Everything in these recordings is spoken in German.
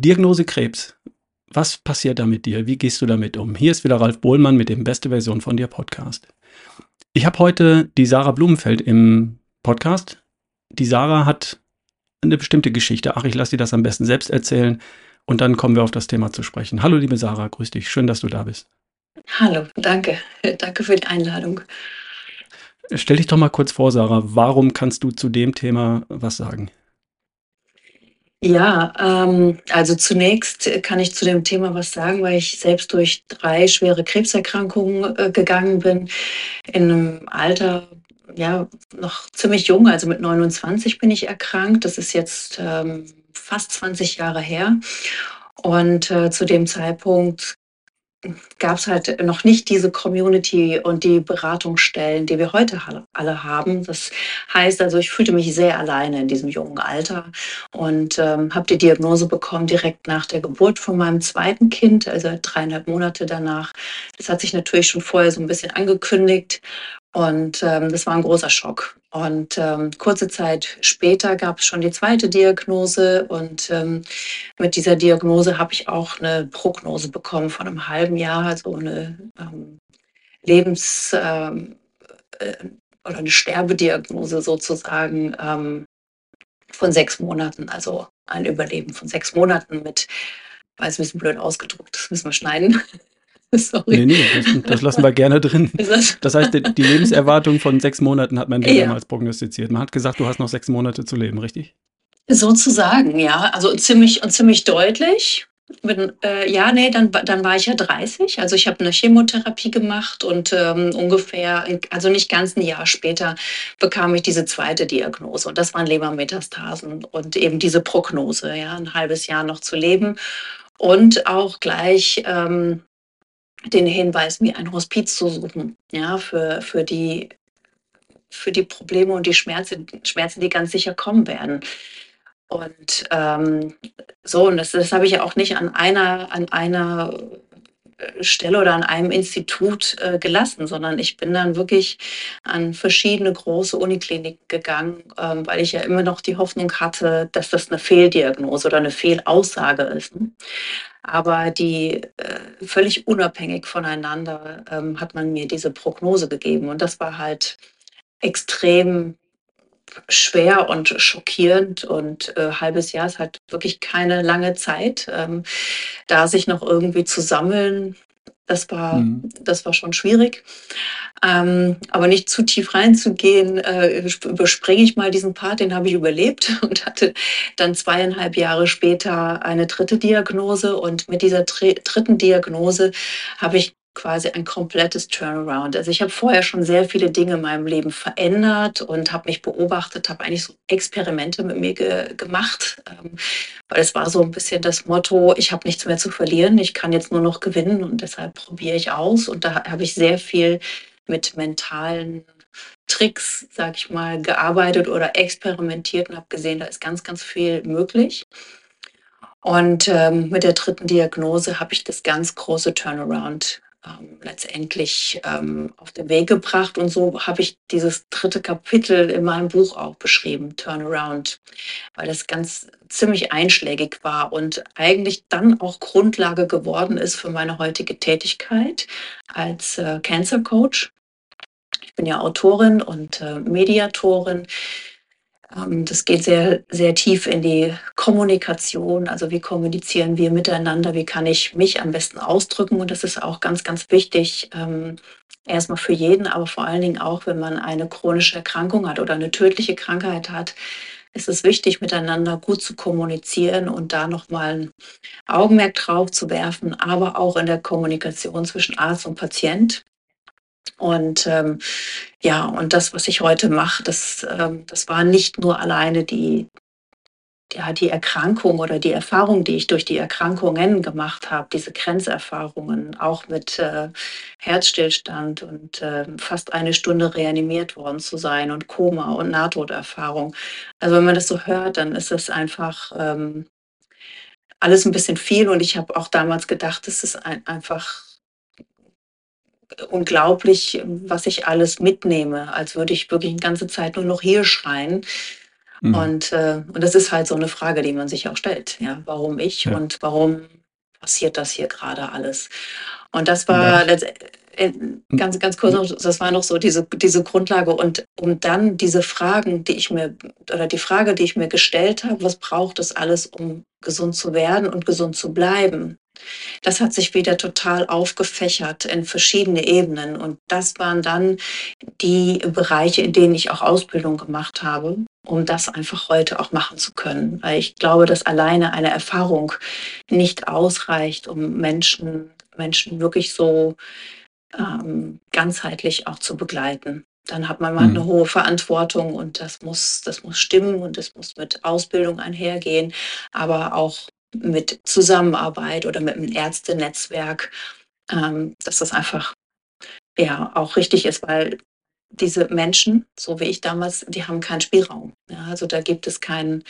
Diagnose Krebs. Was passiert da mit dir? Wie gehst du damit um? Hier ist wieder Ralf Bohlmann mit dem Beste Version von dir Podcast. Ich habe heute die Sarah Blumenfeld im Podcast. Die Sarah hat eine bestimmte Geschichte. Ach, ich lasse dir das am besten selbst erzählen und dann kommen wir auf das Thema zu sprechen. Hallo, liebe Sarah, grüß dich. Schön, dass du da bist. Hallo, danke. Danke für die Einladung. Stell dich doch mal kurz vor, Sarah. Warum kannst du zu dem Thema was sagen? Ja, ähm, also zunächst kann ich zu dem Thema was sagen, weil ich selbst durch drei schwere Krebserkrankungen äh, gegangen bin. In einem Alter, ja, noch ziemlich jung, also mit 29 bin ich erkrankt. Das ist jetzt ähm, fast 20 Jahre her. Und äh, zu dem Zeitpunkt gab es halt noch nicht diese Community und die Beratungsstellen, die wir heute alle haben. Das heißt also, ich fühlte mich sehr alleine in diesem jungen Alter und ähm, habe die Diagnose bekommen direkt nach der Geburt von meinem zweiten Kind, also dreieinhalb Monate danach. Das hat sich natürlich schon vorher so ein bisschen angekündigt und ähm, das war ein großer Schock. Und ähm, kurze Zeit später gab es schon die zweite Diagnose. Und ähm, mit dieser Diagnose habe ich auch eine Prognose bekommen von einem halben Jahr, also eine ähm, Lebens- ähm, äh, oder eine Sterbediagnose sozusagen ähm, von sechs Monaten, also ein Überleben von sechs Monaten mit, weiß ein bisschen blöd ausgedrückt, das müssen wir schneiden. Sorry. Nee, nee, das, das, lassen wir gerne drin. Das heißt, die Lebenserwartung von sechs Monaten hat man dir ja. damals prognostiziert. Man hat gesagt, du hast noch sechs Monate zu leben, richtig? Sozusagen, ja. Also ziemlich und ziemlich deutlich. Bin, äh, ja, nee, dann, dann war ich ja 30. Also ich habe eine Chemotherapie gemacht und ähm, ungefähr, also nicht ganz ein Jahr später, bekam ich diese zweite Diagnose. Und das waren Lebermetastasen und eben diese Prognose, ja, ein halbes Jahr noch zu leben. Und auch gleich ähm, den Hinweis, mir ein Hospiz zu suchen, ja, für, für, die, für die Probleme und die Schmerzen, Schmerzen, die ganz sicher kommen werden. Und ähm, so, und das, das habe ich ja auch nicht an einer, an einer Stelle oder an einem Institut äh, gelassen, sondern ich bin dann wirklich an verschiedene große Unikliniken gegangen, ähm, weil ich ja immer noch die Hoffnung hatte, dass das eine Fehldiagnose oder eine Fehlaussage ist. Aber die äh, völlig unabhängig voneinander ähm, hat man mir diese Prognose gegeben. Und das war halt extrem schwer und schockierend und äh, halbes Jahr ist halt wirklich keine lange Zeit, ähm, da sich noch irgendwie zu sammeln, das war, mhm. das war schon schwierig. Ähm, aber nicht zu tief reinzugehen, äh, überspringe ich mal diesen Part, den habe ich überlebt und hatte dann zweieinhalb Jahre später eine dritte Diagnose. Und mit dieser dritten Diagnose habe ich quasi ein komplettes Turnaround. Also ich habe vorher schon sehr viele Dinge in meinem Leben verändert und habe mich beobachtet, habe eigentlich so Experimente mit mir ge gemacht, ähm, weil es war so ein bisschen das Motto, ich habe nichts mehr zu verlieren, ich kann jetzt nur noch gewinnen und deshalb probiere ich aus. Und da habe ich sehr viel mit mentalen Tricks, sag ich mal, gearbeitet oder experimentiert und habe gesehen, da ist ganz, ganz viel möglich. Und ähm, mit der dritten Diagnose habe ich das ganz große Turnaround ähm, letztendlich ähm, auf den Weg gebracht. Und so habe ich dieses dritte Kapitel in meinem Buch auch beschrieben, Turnaround, weil das ganz ziemlich einschlägig war und eigentlich dann auch Grundlage geworden ist für meine heutige Tätigkeit als äh, Cancer Coach. Ich bin ja Autorin und äh, Mediatorin das geht sehr, sehr tief in die Kommunikation. Also wie kommunizieren wir miteinander? Wie kann ich mich am besten ausdrücken? Und das ist auch ganz, ganz wichtig. Ähm, erstmal für jeden, aber vor allen Dingen auch, wenn man eine chronische Erkrankung hat oder eine tödliche Krankheit hat, ist es wichtig, miteinander gut zu kommunizieren und da nochmal ein Augenmerk drauf zu werfen, aber auch in der Kommunikation zwischen Arzt und Patient. Und ähm, ja, und das, was ich heute mache, das, ähm, das war nicht nur alleine die, ja, die Erkrankung oder die Erfahrung, die ich durch die Erkrankungen gemacht habe, diese Grenzerfahrungen, auch mit äh, Herzstillstand und äh, fast eine Stunde reanimiert worden zu sein und Koma und Nahtoderfahrung. Also wenn man das so hört, dann ist es einfach ähm, alles ein bisschen viel und ich habe auch damals gedacht, es ist ein, einfach unglaublich, was ich alles mitnehme, als würde ich wirklich die ganze Zeit nur noch hier schreien. Mhm. Und, äh, und das ist halt so eine Frage, die man sich auch stellt. Ja, warum ich ja. und warum passiert das hier gerade alles? Und das war ja. Äh, ganz, ganz kurz noch, das war noch so diese, diese Grundlage. Und um dann diese Fragen, die ich mir, oder die Frage, die ich mir gestellt habe, was braucht es alles, um gesund zu werden und gesund zu bleiben? Das hat sich wieder total aufgefächert in verschiedene Ebenen. Und das waren dann die Bereiche, in denen ich auch Ausbildung gemacht habe, um das einfach heute auch machen zu können. Weil ich glaube, dass alleine eine Erfahrung nicht ausreicht, um Menschen, Menschen wirklich so ähm, ganzheitlich auch zu begleiten. Dann hat man mal eine mhm. hohe Verantwortung und das muss, das muss stimmen und das muss mit Ausbildung einhergehen, aber auch mit Zusammenarbeit oder mit einem Ärztenetzwerk, ähm, dass das einfach ja auch richtig ist, weil diese Menschen, so wie ich damals, die haben keinen Spielraum. Ja, also da gibt es keinen,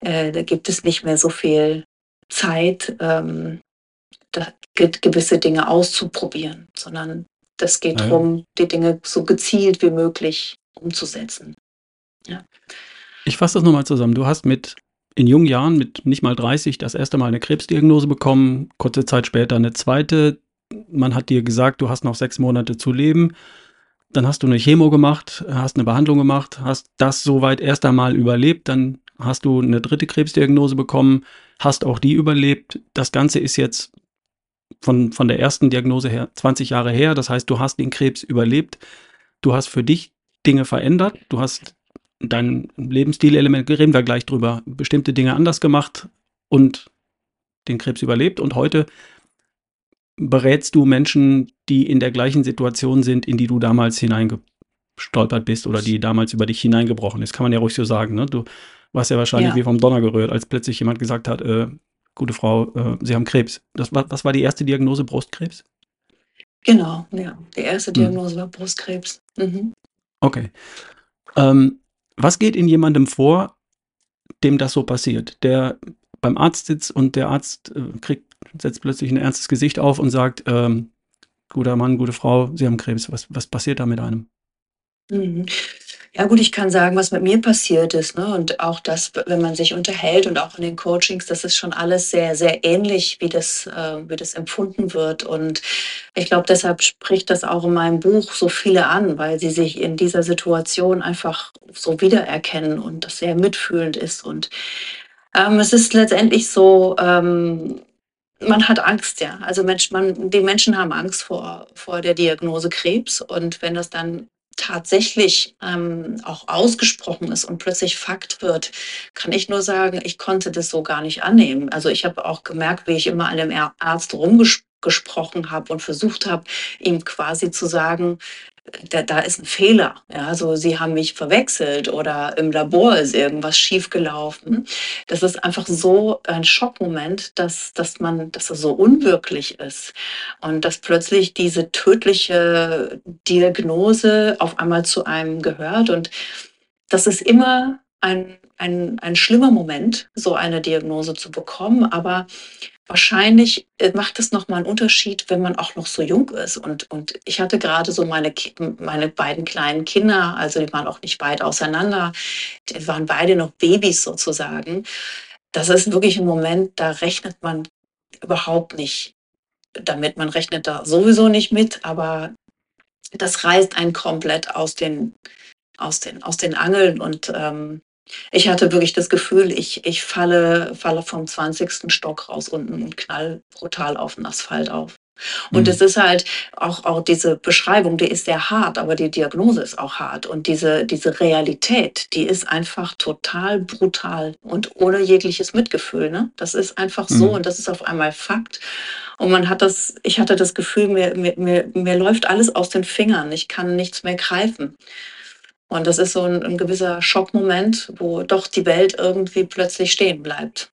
äh, da gibt es nicht mehr so viel Zeit, ähm, da, gewisse Dinge auszuprobieren, sondern das geht ja. darum, die Dinge so gezielt wie möglich umzusetzen. Ja. Ich fasse das nochmal zusammen. Du hast mit in jungen Jahren, mit nicht mal 30, das erste Mal eine Krebsdiagnose bekommen, kurze Zeit später eine zweite. Man hat dir gesagt, du hast noch sechs Monate zu leben. Dann hast du eine Chemo gemacht, hast eine Behandlung gemacht, hast das soweit erst einmal überlebt. Dann hast du eine dritte Krebsdiagnose bekommen, hast auch die überlebt. Das Ganze ist jetzt von, von der ersten Diagnose her 20 Jahre her. Das heißt, du hast den Krebs überlebt. Du hast für dich Dinge verändert. Du hast dein Lebensstil-Element, reden wir gleich drüber, bestimmte Dinge anders gemacht und den Krebs überlebt. Und heute berätst du Menschen, die in der gleichen Situation sind, in die du damals hineingestolpert bist oder die damals über dich hineingebrochen ist. Kann man ja ruhig so sagen. Ne? Du warst ja wahrscheinlich ja. wie vom Donner gerührt, als plötzlich jemand gesagt hat, äh, gute Frau, äh, Sie haben Krebs. Das war, was war die erste Diagnose? Brustkrebs? Genau, ja. Die erste hm. Diagnose hm. war Brustkrebs. Mhm. Okay. Ähm, was geht in jemandem vor, dem das so passiert, der beim Arzt sitzt und der Arzt äh, kriegt, setzt plötzlich ein ernstes Gesicht auf und sagt, ähm, guter Mann, gute Frau, Sie haben Krebs. Was, was passiert da mit einem? Ja gut, ich kann sagen, was mit mir passiert ist. Ne? Und auch das, wenn man sich unterhält und auch in den Coachings, das ist schon alles sehr, sehr ähnlich, wie das, äh, wie das empfunden wird. Und ich glaube, deshalb spricht das auch in meinem Buch so viele an, weil sie sich in dieser Situation einfach so wiedererkennen und das sehr mitfühlend ist. Und ähm, es ist letztendlich so, ähm, man hat Angst, ja. Also Mensch, man, die Menschen haben Angst vor, vor der Diagnose Krebs. Und wenn das dann tatsächlich ähm, auch ausgesprochen ist und plötzlich Fakt wird, kann ich nur sagen, ich konnte das so gar nicht annehmen. Also ich habe auch gemerkt, wie ich immer an dem Arzt rumgesprochen habe und versucht habe, ihm quasi zu sagen, da, da ist ein Fehler. Ja, also sie haben mich verwechselt oder im Labor ist irgendwas schiefgelaufen. Das ist einfach so ein Schockmoment, dass, dass man, dass es so unwirklich ist und dass plötzlich diese tödliche Diagnose auf einmal zu einem gehört und das ist immer ein, ein, ein schlimmer Moment, so eine Diagnose zu bekommen, aber wahrscheinlich äh, macht es nochmal einen Unterschied, wenn man auch noch so jung ist. Und, und ich hatte gerade so meine, meine beiden kleinen Kinder, also die waren auch nicht weit auseinander, die waren beide noch Babys sozusagen. Das ist wirklich ein Moment, da rechnet man überhaupt nicht damit. Man rechnet da sowieso nicht mit, aber das reißt einen komplett aus den, aus den, aus den Angeln und ähm, ich hatte wirklich das Gefühl, ich, ich falle, falle vom 20. Stock raus unten und knall brutal auf den Asphalt auf. Und es mhm. ist halt auch, auch diese Beschreibung, die ist sehr hart, aber die Diagnose ist auch hart. Und diese, diese Realität, die ist einfach total brutal und ohne jegliches Mitgefühl. Ne? Das ist einfach so mhm. und das ist auf einmal Fakt. Und man hat das, ich hatte das Gefühl, mir, mir, mir, mir läuft alles aus den Fingern. Ich kann nichts mehr greifen. Und das ist so ein, ein gewisser Schockmoment, wo doch die Welt irgendwie plötzlich stehen bleibt.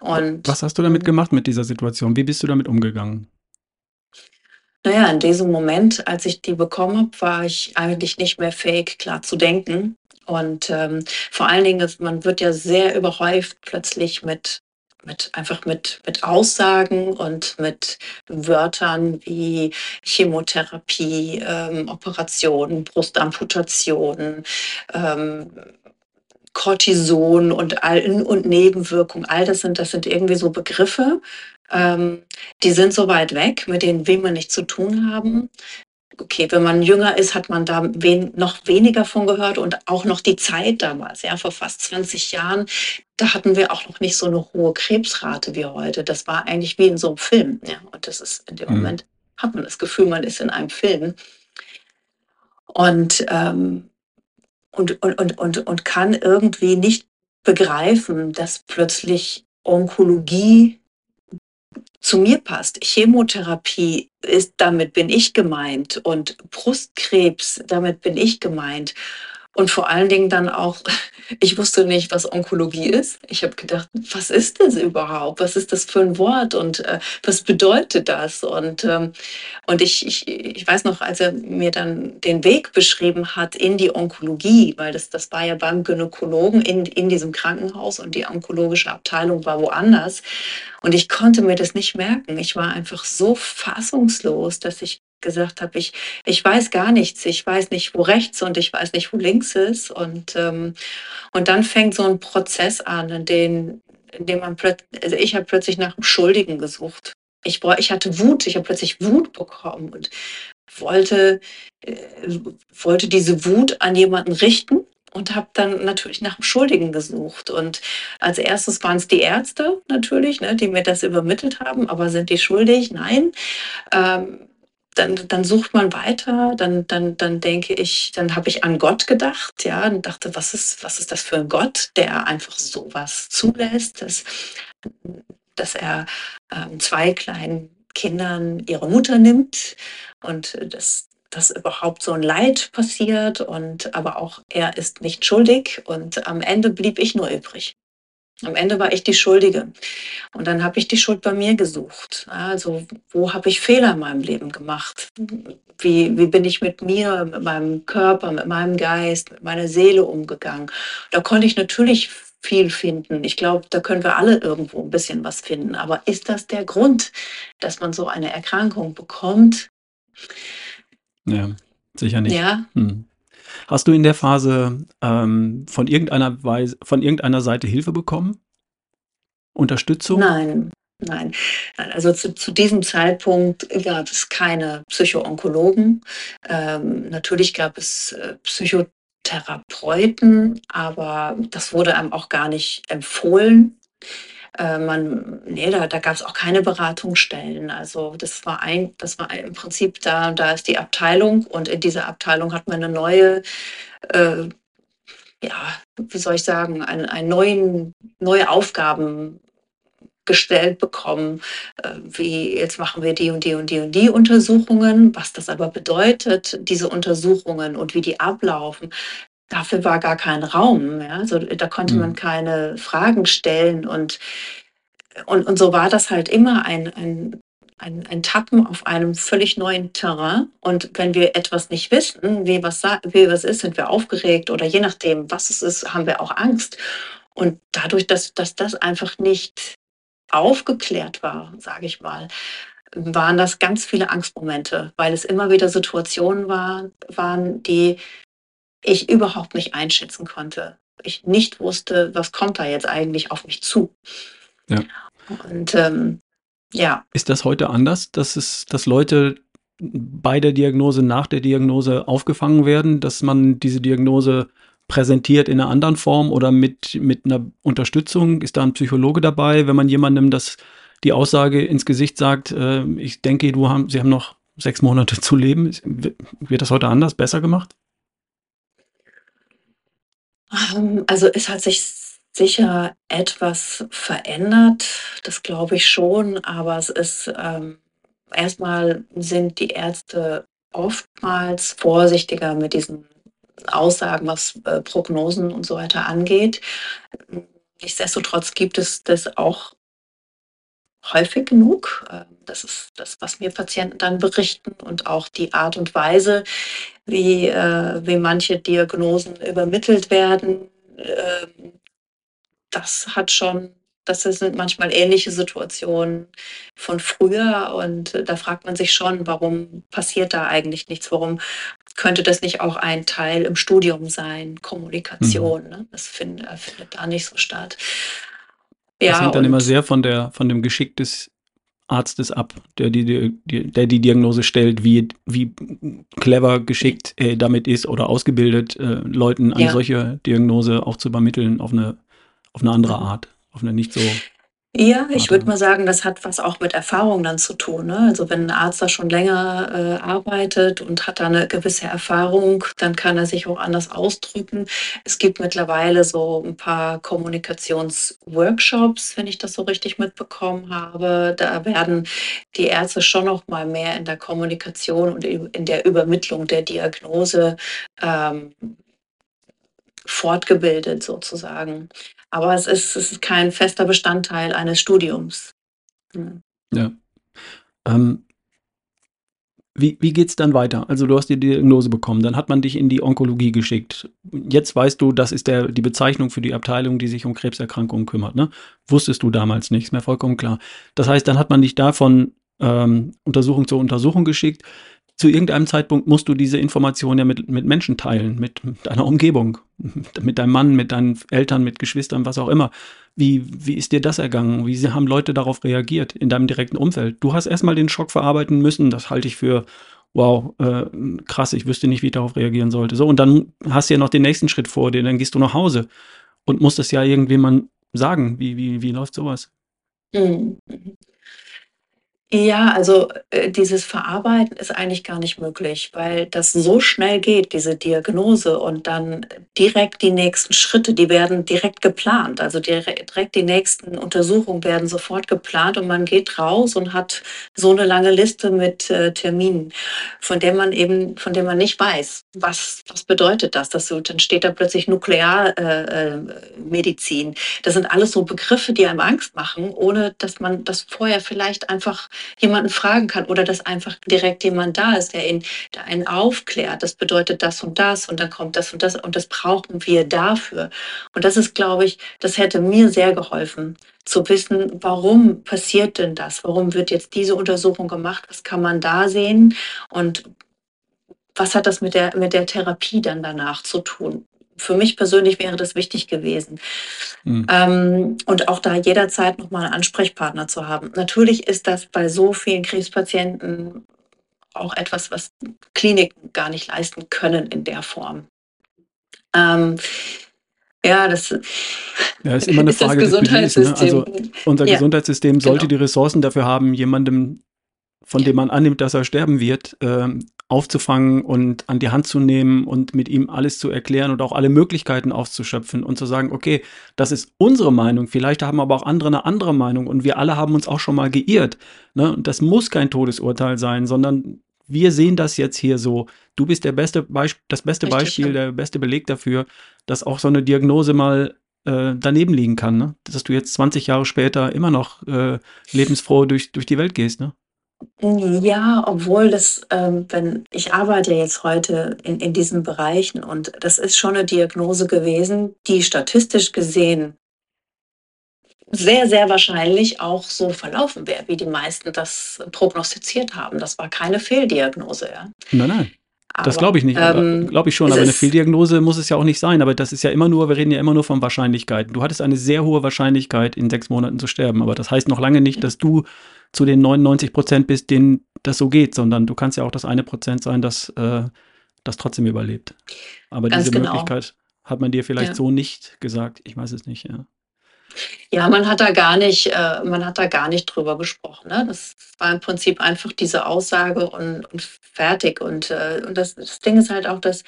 Und, Was hast du damit gemacht mit dieser Situation? Wie bist du damit umgegangen? Naja, in diesem Moment, als ich die bekommen habe, war ich eigentlich nicht mehr fähig, klar zu denken. Und ähm, vor allen Dingen, man wird ja sehr überhäuft plötzlich mit mit einfach mit, mit Aussagen und mit Wörtern wie Chemotherapie, ähm, Operationen, Brustamputationen, ähm, Cortison und, all, und Nebenwirkungen, all das sind, das sind irgendwie so Begriffe, ähm, die sind so weit weg, mit denen will man nichts zu tun haben. Okay, wenn man jünger ist, hat man da wen, noch weniger von gehört und auch noch die Zeit damals, ja, vor fast 20 Jahren, da hatten wir auch noch nicht so eine hohe Krebsrate wie heute. Das war eigentlich wie in so einem Film, ja, und das ist in dem mhm. Moment hat man das Gefühl, man ist in einem Film. Und, ähm, und, und, und, und, und kann irgendwie nicht begreifen, dass plötzlich Onkologie zu mir passt. Chemotherapie ist, damit bin ich gemeint und Brustkrebs, damit bin ich gemeint. Und vor allen Dingen dann auch, ich wusste nicht, was Onkologie ist. Ich habe gedacht, was ist das überhaupt? Was ist das für ein Wort und äh, was bedeutet das? Und, ähm, und ich, ich, ich weiß noch, als er mir dann den Weg beschrieben hat in die Onkologie, weil das, das war ja beim Gynäkologen in, in diesem Krankenhaus und die onkologische Abteilung war woanders. Und ich konnte mir das nicht merken. Ich war einfach so fassungslos, dass ich gesagt habe, ich, ich weiß gar nichts, ich weiß nicht, wo rechts und ich weiß nicht, wo links ist. Und, ähm, und dann fängt so ein Prozess an, in dem, in dem man plötzlich, also ich habe plötzlich nach einem Schuldigen gesucht. Ich, ich hatte Wut, ich habe plötzlich Wut bekommen und wollte, äh, wollte diese Wut an jemanden richten und habe dann natürlich nach einem Schuldigen gesucht. Und als erstes waren es die Ärzte natürlich, ne, die mir das übermittelt haben, aber sind die schuldig? Nein. Ähm, dann, dann sucht man weiter, dann, dann, dann denke ich, dann habe ich an Gott gedacht, ja, und dachte, was ist, was ist das für ein Gott, der einfach sowas zulässt, dass, dass er ähm, zwei kleinen Kindern ihre Mutter nimmt und dass, dass überhaupt so ein Leid passiert und aber auch er ist nicht schuldig und am Ende blieb ich nur übrig. Am Ende war ich die Schuldige. Und dann habe ich die Schuld bei mir gesucht. Also wo habe ich Fehler in meinem Leben gemacht? Wie, wie bin ich mit mir, mit meinem Körper, mit meinem Geist, mit meiner Seele umgegangen? Da konnte ich natürlich viel finden. Ich glaube, da können wir alle irgendwo ein bisschen was finden. Aber ist das der Grund, dass man so eine Erkrankung bekommt? Ja, sicher nicht. Ja. Hm. Hast du in der Phase ähm, von irgendeiner Weise, von irgendeiner Seite Hilfe bekommen? Unterstützung? Nein, nein. Also zu, zu diesem Zeitpunkt gab es keine Psychoonkologen. Ähm, natürlich gab es äh, Psychotherapeuten, aber das wurde einem auch gar nicht empfohlen. Äh, man, nee, da, da gab es auch keine Beratungsstellen. Also das war ein, das war im Prinzip da, da ist die Abteilung und in dieser Abteilung hat man eine neue, äh, ja, wie soll ich sagen, ein, ein neuen, neue Aufgaben gestellt bekommen, äh, wie jetzt machen wir die und die und die und die Untersuchungen, was das aber bedeutet, diese Untersuchungen und wie die ablaufen, dafür war gar kein Raum. Ja? Also da konnte man mhm. keine Fragen stellen und, und, und so war das halt immer ein, ein, ein, ein Tappen auf einem völlig neuen Terrain. Und wenn wir etwas nicht wissen, wie was, wie was ist, sind wir aufgeregt oder je nachdem, was es ist, haben wir auch Angst. Und dadurch, dass, dass das einfach nicht aufgeklärt war, sage ich mal, waren das ganz viele Angstmomente, weil es immer wieder Situationen war, waren, die ich überhaupt nicht einschätzen konnte. Ich nicht wusste, was kommt da jetzt eigentlich auf mich zu. Ja. Und ähm, ja. Ist das heute anders, dass es, dass Leute bei der Diagnose, nach der Diagnose aufgefangen werden, dass man diese Diagnose präsentiert in einer anderen Form oder mit, mit einer Unterstützung? Ist da ein Psychologe dabei, wenn man jemandem das die Aussage ins Gesicht sagt, äh, ich denke, du haben, sie haben noch sechs Monate zu leben. Wird das heute anders, besser gemacht? Ähm, also es hat sich sicher etwas verändert, das glaube ich schon, aber es ist ähm, erstmal sind die Ärzte oftmals vorsichtiger mit diesen Aussagen, was äh, Prognosen und so weiter angeht. Nichtsdestotrotz gibt es das auch häufig genug. Ähm, das ist das, was mir Patienten dann berichten und auch die Art und Weise, wie, äh, wie manche Diagnosen übermittelt werden. Ähm, das hat schon, das sind manchmal ähnliche Situationen von früher und da fragt man sich schon, warum passiert da eigentlich nichts? Warum könnte das nicht auch ein Teil im Studium sein, Kommunikation? Mhm. Ne? Das find, äh, findet da nicht so statt. Das Ja, hängt dann immer sehr von der, von dem Geschick des Arztes ab, der die, der die Diagnose stellt, wie, wie clever, geschickt er damit ist oder ausgebildet, äh, Leuten eine ja. solche Diagnose auch zu übermitteln auf eine, auf eine andere. Art, auf eine nicht so Ja, ich würde mal sagen, das hat was auch mit Erfahrung dann zu tun, ne? Also, wenn 'n Arzt da schon länger, äh, arbeitet und hat da 'ne gewisse Erfahrung, dann kann er sich auch anders ausdrücken. Es gibt mittlerweile so 'n paar Kommunikationsworkshops, wenn ich das so richtig mitbekommen habe. Da werden die Ärzte schon noch mal mehr in der Kommunikation und in in der Übermittlung der Diagnose, ähm fortgebildet sozusagen. Aber es ist es ist kein fester Bestandteil eines Studiums. Mhm. Ja. Ähm wie wie geht's dann weiter? Also, du hast die Diagnose bekommen, dann hat man dich in die Onkologie geschickt. Jetzt weißt du, das ist der die Bezeichnung für die Abteilung, die sich um Krebserkrankungen kümmert, ne? Wusstest du damals nicht, ist mir vollkommen klar. Das heißt, dann hat man dich da von, ähm, Untersuchung zu Untersuchung geschickt. Zu irgendeinem Zeitpunkt musst du diese Information ja mit mit Menschen teilen, mit deiner Umgebung, mit deinem Mann, mit deinen Eltern, mit Geschwistern, was auch immer. Wie wie ist dir das ergangen? Wie haben Leute darauf reagiert in deinem direkten Umfeld? Du hast erst mal den Schock verarbeiten müssen. Das halte ich für, wow, äh, krass, ich wüsste nicht, wie ich darauf reagieren sollte. So, und dann hast du ja noch den nächsten Schritt vor dir, dann gehst du nach Hause und musst es ja irgendjemandem sagen. Wie wie wie läuft so was? Mhm, mhm. Ja, also, äh, dieses Verarbeiten ist eigentlich gar nicht möglich, weil das so schnell geht, diese Diagnose und dann direkt die nächsten Schritte, die werden direkt geplant. Also, dire direkt die nächsten Untersuchungen werden sofort geplant und man geht raus und hat so 'ne lange Liste mit, äh, Terminen, von der man eben von der man nicht weiß, was was bedeutet das? Das so dann steht da plötzlich Nuklear äh, äh. Das sind alles so Begriffe, die einem Angst machen, ohne dass man das vorher vielleicht einfach jemanden fragen kann oder dass einfach direkt jemand da ist, der ihn der einen aufklärt. Das bedeutet das und das und dann kommt das und das und das brauchen wir dafür. Und das ist, glaube ich das hätte mir sehr geholfen, zu wissen, warum passiert denn das? Warum wird jetzt diese Untersuchung gemacht? Was kann man da sehen? Und was hat das mit der mit der Therapie dann danach zu tun? Für mich persönlich wäre das wichtig gewesen. Mhm. Ähm, und auch da jederzeit noch mal 'n Ansprechpartner zu haben. Natürlich ist das bei so vielen Krebspatienten auch etwas, was Kliniken gar nicht leisten können in der Form. Ähm, ja, das Ja, ist immer 'ne ist das Frage des Budgets, ne? Also, Gesundheitssystem. unser Ja, Gesundheitssystem sollte genau. die Ressourcen dafür haben, jemandem, von dem man annimmt, dass er sterben wird, ähm, aufzufangen und an die Hand zu nehmen und mit ihm alles zu erklären und auch alle Möglichkeiten auszuschöpfen und zu sagen: „Okay, das ist unsere Meinung, vielleicht haben aber auch andere 'ne andere Meinung und wir alle haben uns auch schon mal geirrt“, ne? Und das muss kein Todesurteil sein, sondern wir sehen das jetzt hier so. Du bist der beste Beisp das beste Richtig, Beispiel, ja. der beste Beleg dafür, dass auch so 'ne Diagnose mal, äh, daneben liegen kann, ne? Dass du jetzt 20 Jahre später immer noch, äh, lebensfroh durch durch die Welt gehst, ne? Ja, obwohl das, ähm, wenn ich arbeite jetzt heute in in diesen Bereichen und das ist schon 'ne Diagnose gewesen, die statistisch gesehen sehr, sehr wahrscheinlich auch so verlaufen wäre, wie die meisten das prognostiziert haben. Das war keine Fehldiagnose, ja. Nein, nein. Das Aber, glaube ich nicht, aber ähm, glaube ich schon, aber 'ne ist Fehldiagnose muss es ja auch nicht sein. Aber das ist ja immer nur wir reden ja immer nur von Wahrscheinlichkeiten. Du hattest eine sehr hohe Wahrscheinlichkeit, in 6 Monaten zu sterben, aber das heißt noch lange nicht, dass du zu den 99% bist, denen das so geht, sondern du kannst ja auch das eine Prozent sein, das, äh das trotzdem überlebt. Aber Ganz diese genau. Möglichkeit hat man dir vielleicht Ja. so nicht gesagt. Ich weiß es nicht, ja. Ja, man hat da gar nicht äh, man hat da gar nicht drüber gesprochen, ne? Das war im Prinzip einfach diese Aussage und und fertig. Und, äh und das das Ding ist halt auch, dass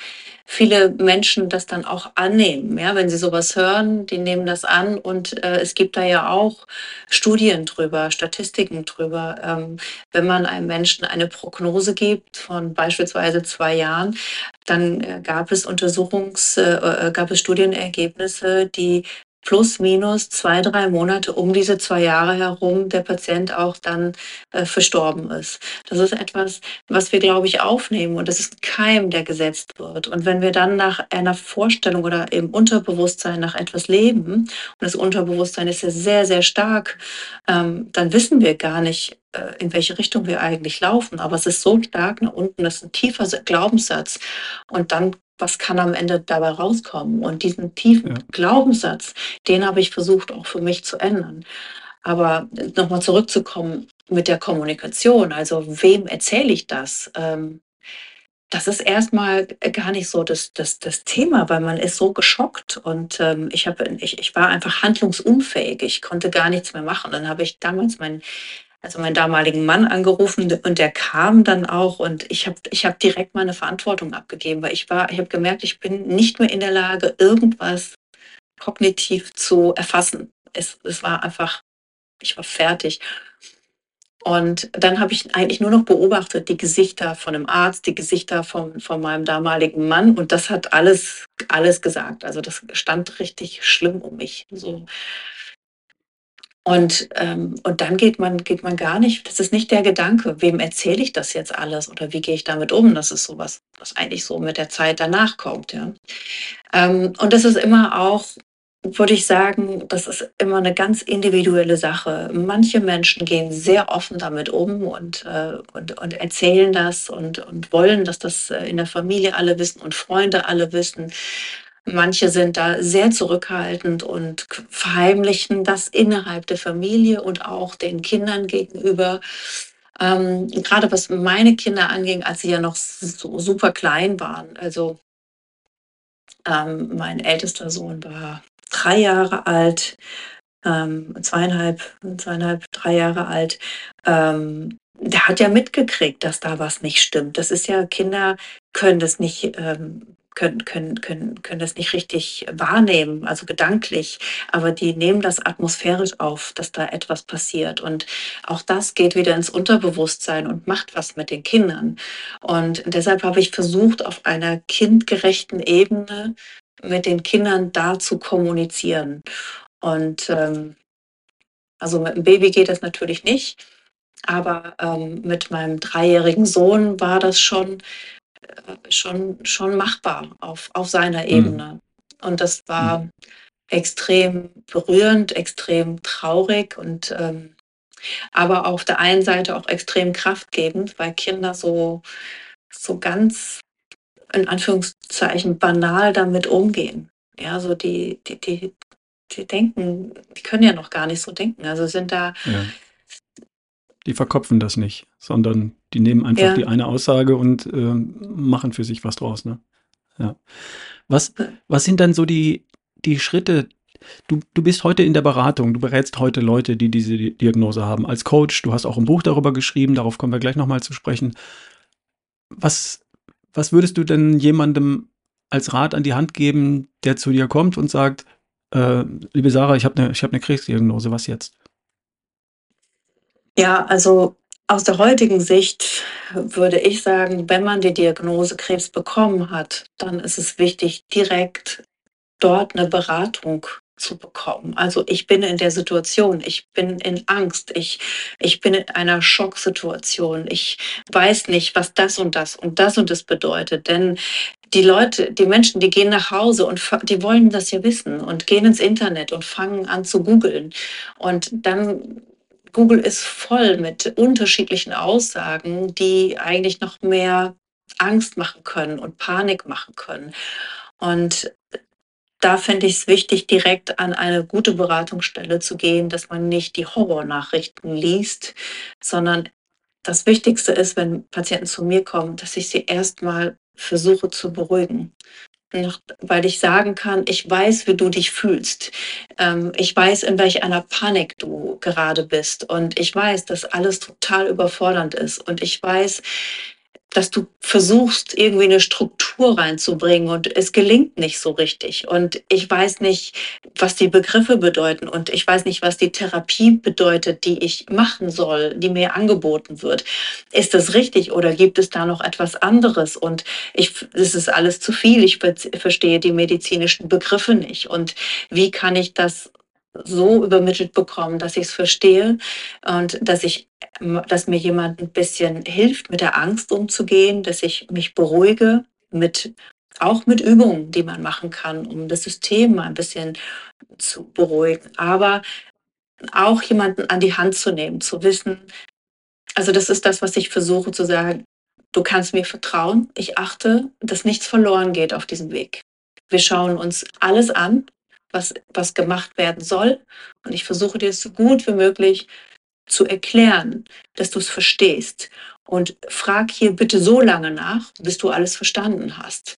viele Menschen das dann auch annehmen, ja? Wenn sie so was hören, die nehmen das an und, äh, es gibt da ja auch Studien drüber, Statistiken drüber. Ähm, wenn man einem Menschen eine Prognose gibt von beispielsweise 2 Jahren, dann, äh, gab es Untersuchungs äh, äh, gab es Studienergebnisse, die plus minus zwei, drei Monate um diese zwei Jahre herum der Patient auch dann äh, verstorben ist. Das ist etwas, was wir, glaube ich, aufnehmen und das ist ein Keim, der gesetzt wird. Und wenn wir dann nach einer Vorstellung oder im Unterbewusstsein nach etwas leben, und das Unterbewusstsein ist ja sehr, sehr stark, ähm, dann wissen wir gar nicht, äh, in welche Richtung wir eigentlich laufen. Aber es ist so stark nach unten, das ist ein tiefer Glaubenssatz. Und dann was kann am Ende dabei rauskommen? Und diesen tiefen ja. Glaubenssatz, den habe ich versucht auch für mich zu ändern. Aber nochmal zurückzukommen mit der Kommunikation, also wem erzähle ich das? Ähm, das ist erstmal gar nicht so das, das, das Thema, weil man ist so geschockt und ähm, ich, hab, ich, ich war einfach handlungsunfähig. Ich konnte gar nichts mehr machen. Dann habe ich damals meinen also meinen damaligen Mann angerufen und der kam dann auch und ich habe ich hab direkt meine Verantwortung abgegeben, weil ich war, ich habe gemerkt, ich bin nicht mehr in der Lage, irgendwas kognitiv zu erfassen. Es, es war einfach, ich war fertig. Und dann habe ich eigentlich nur noch beobachtet, die Gesichter von einem Arzt, die Gesichter von, von meinem damaligen Mann. Und das hat alles, alles gesagt. Also das stand richtig schlimm um mich. So, und, ähm, und dann geht man, geht man gar nicht, das ist nicht der Gedanke, wem erzähle ich das jetzt alles oder wie gehe ich damit um? Das ist sowas, was eigentlich so mit der Zeit danach kommt. Ja. Ähm, und das ist immer auch, würde ich sagen, das ist immer eine ganz individuelle Sache. Manche Menschen gehen sehr offen damit um und, äh, und, und erzählen das und, und wollen, dass das äh, in der Familie alle wissen und Freunde alle wissen. Manche sind da sehr zurückhaltend und verheimlichen das innerhalb der Familie und auch den Kindern gegenüber. Ähm, gerade was meine Kinder anging, als sie ja noch so super klein waren. Also ähm, mein ältester Sohn war drei Jahre alt, ähm, zweieinhalb, zweieinhalb, drei Jahre alt. Ähm, der hat ja mitgekriegt, dass da was nicht stimmt. Das ist ja, Kinder können das nicht ähm, können, können, können, können das nicht richtig wahrnehmen, also gedanklich, aber die nehmen das atmosphärisch auf, dass da etwas passiert. Und auch das geht wieder ins Unterbewusstsein und macht was mit den Kindern. Und deshalb habe ich versucht, auf einer kindgerechten Ebene mit den Kindern da zu kommunizieren. Und ähm, also mit dem Baby geht das natürlich nicht. Aber ähm, mit meinem dreijährigen Sohn war das schon schon, schon machbar auf, auf seiner. Ebene. Mhm. Und das war mhm. extrem berührend, extrem traurig und ähm, aber auf der einen Seite auch extrem kraftgebend, weil Kinder so, so ganz in Anführungszeichen banal damit umgehen. Ja, so die, die, die, die denken, die können ja noch gar nicht so denken. Also sind da ja die verkopfen das nicht, sondern die nehmen einfach ja. die eine Aussage und äh, machen für sich was draus. Ne? Ja. Was, was sind dann so die, die Schritte? Du, du bist heute in der Beratung, du berätst heute Leute, die diese Diagnose haben. Als Coach, du hast auch ein Buch darüber geschrieben, darauf kommen wir gleich nochmal zu sprechen. Was, was würdest du denn jemandem als Rat an die Hand geben, der zu dir kommt und sagt, äh, liebe Sarah, ich habe eine hab ne Krebsdiagnose, was jetzt? Ja, also aus der heutigen Sicht würde ich sagen, wenn man die Diagnose Krebs bekommen hat, dann ist es wichtig, direkt dort eine Beratung zu bekommen. Also ich bin in der Situation, ich bin in Angst, ich, ich bin in einer Schocksituation, ich weiß nicht, was das und das und das und das bedeutet, denn die Leute, die Menschen, die gehen nach Hause und die wollen das ja wissen und gehen ins Internet und fangen an zu googeln. Und dann Google ist voll mit unterschiedlichen Aussagen, die eigentlich noch mehr Angst machen können und Panik machen können. Und da fände ich es wichtig, direkt an eine gute Beratungsstelle zu gehen, dass man nicht die Horrornachrichten liest, sondern das Wichtigste ist, wenn Patienten zu mir kommen, dass ich sie erstmal versuche zu beruhigen weil ich sagen kann, ich weiß, wie du dich fühlst. Ähm, ich weiß, in welch einer Panik du gerade bist. Und ich weiß, dass alles total überfordernd ist. Und ich weiß, dass du versuchst, irgendwie eine Struktur reinzubringen und es gelingt nicht so richtig. Und ich weiß nicht, was die Begriffe bedeuten und ich weiß nicht, was die Therapie bedeutet, die ich machen soll, die mir angeboten wird. Ist das richtig oder gibt es da noch etwas anderes? Und ich, es ist alles zu viel. Ich verstehe die medizinischen Begriffe nicht. Und wie kann ich das so übermittelt bekommen, dass ich es verstehe und dass ich, dass mir jemand ein bisschen hilft, mit der Angst umzugehen, dass ich mich beruhige mit auch mit Übungen, die man machen kann, um das System ein bisschen zu beruhigen. Aber auch jemanden an die Hand zu nehmen, zu wissen, also das ist das, was ich versuche zu sagen. Du kannst mir vertrauen. Ich achte, dass nichts verloren geht auf diesem Weg. Wir schauen uns alles an, was, was gemacht werden soll. Und ich versuche dir es so gut wie möglich zu erklären, dass du es verstehst. Und frag hier bitte so lange nach, bis du alles verstanden hast.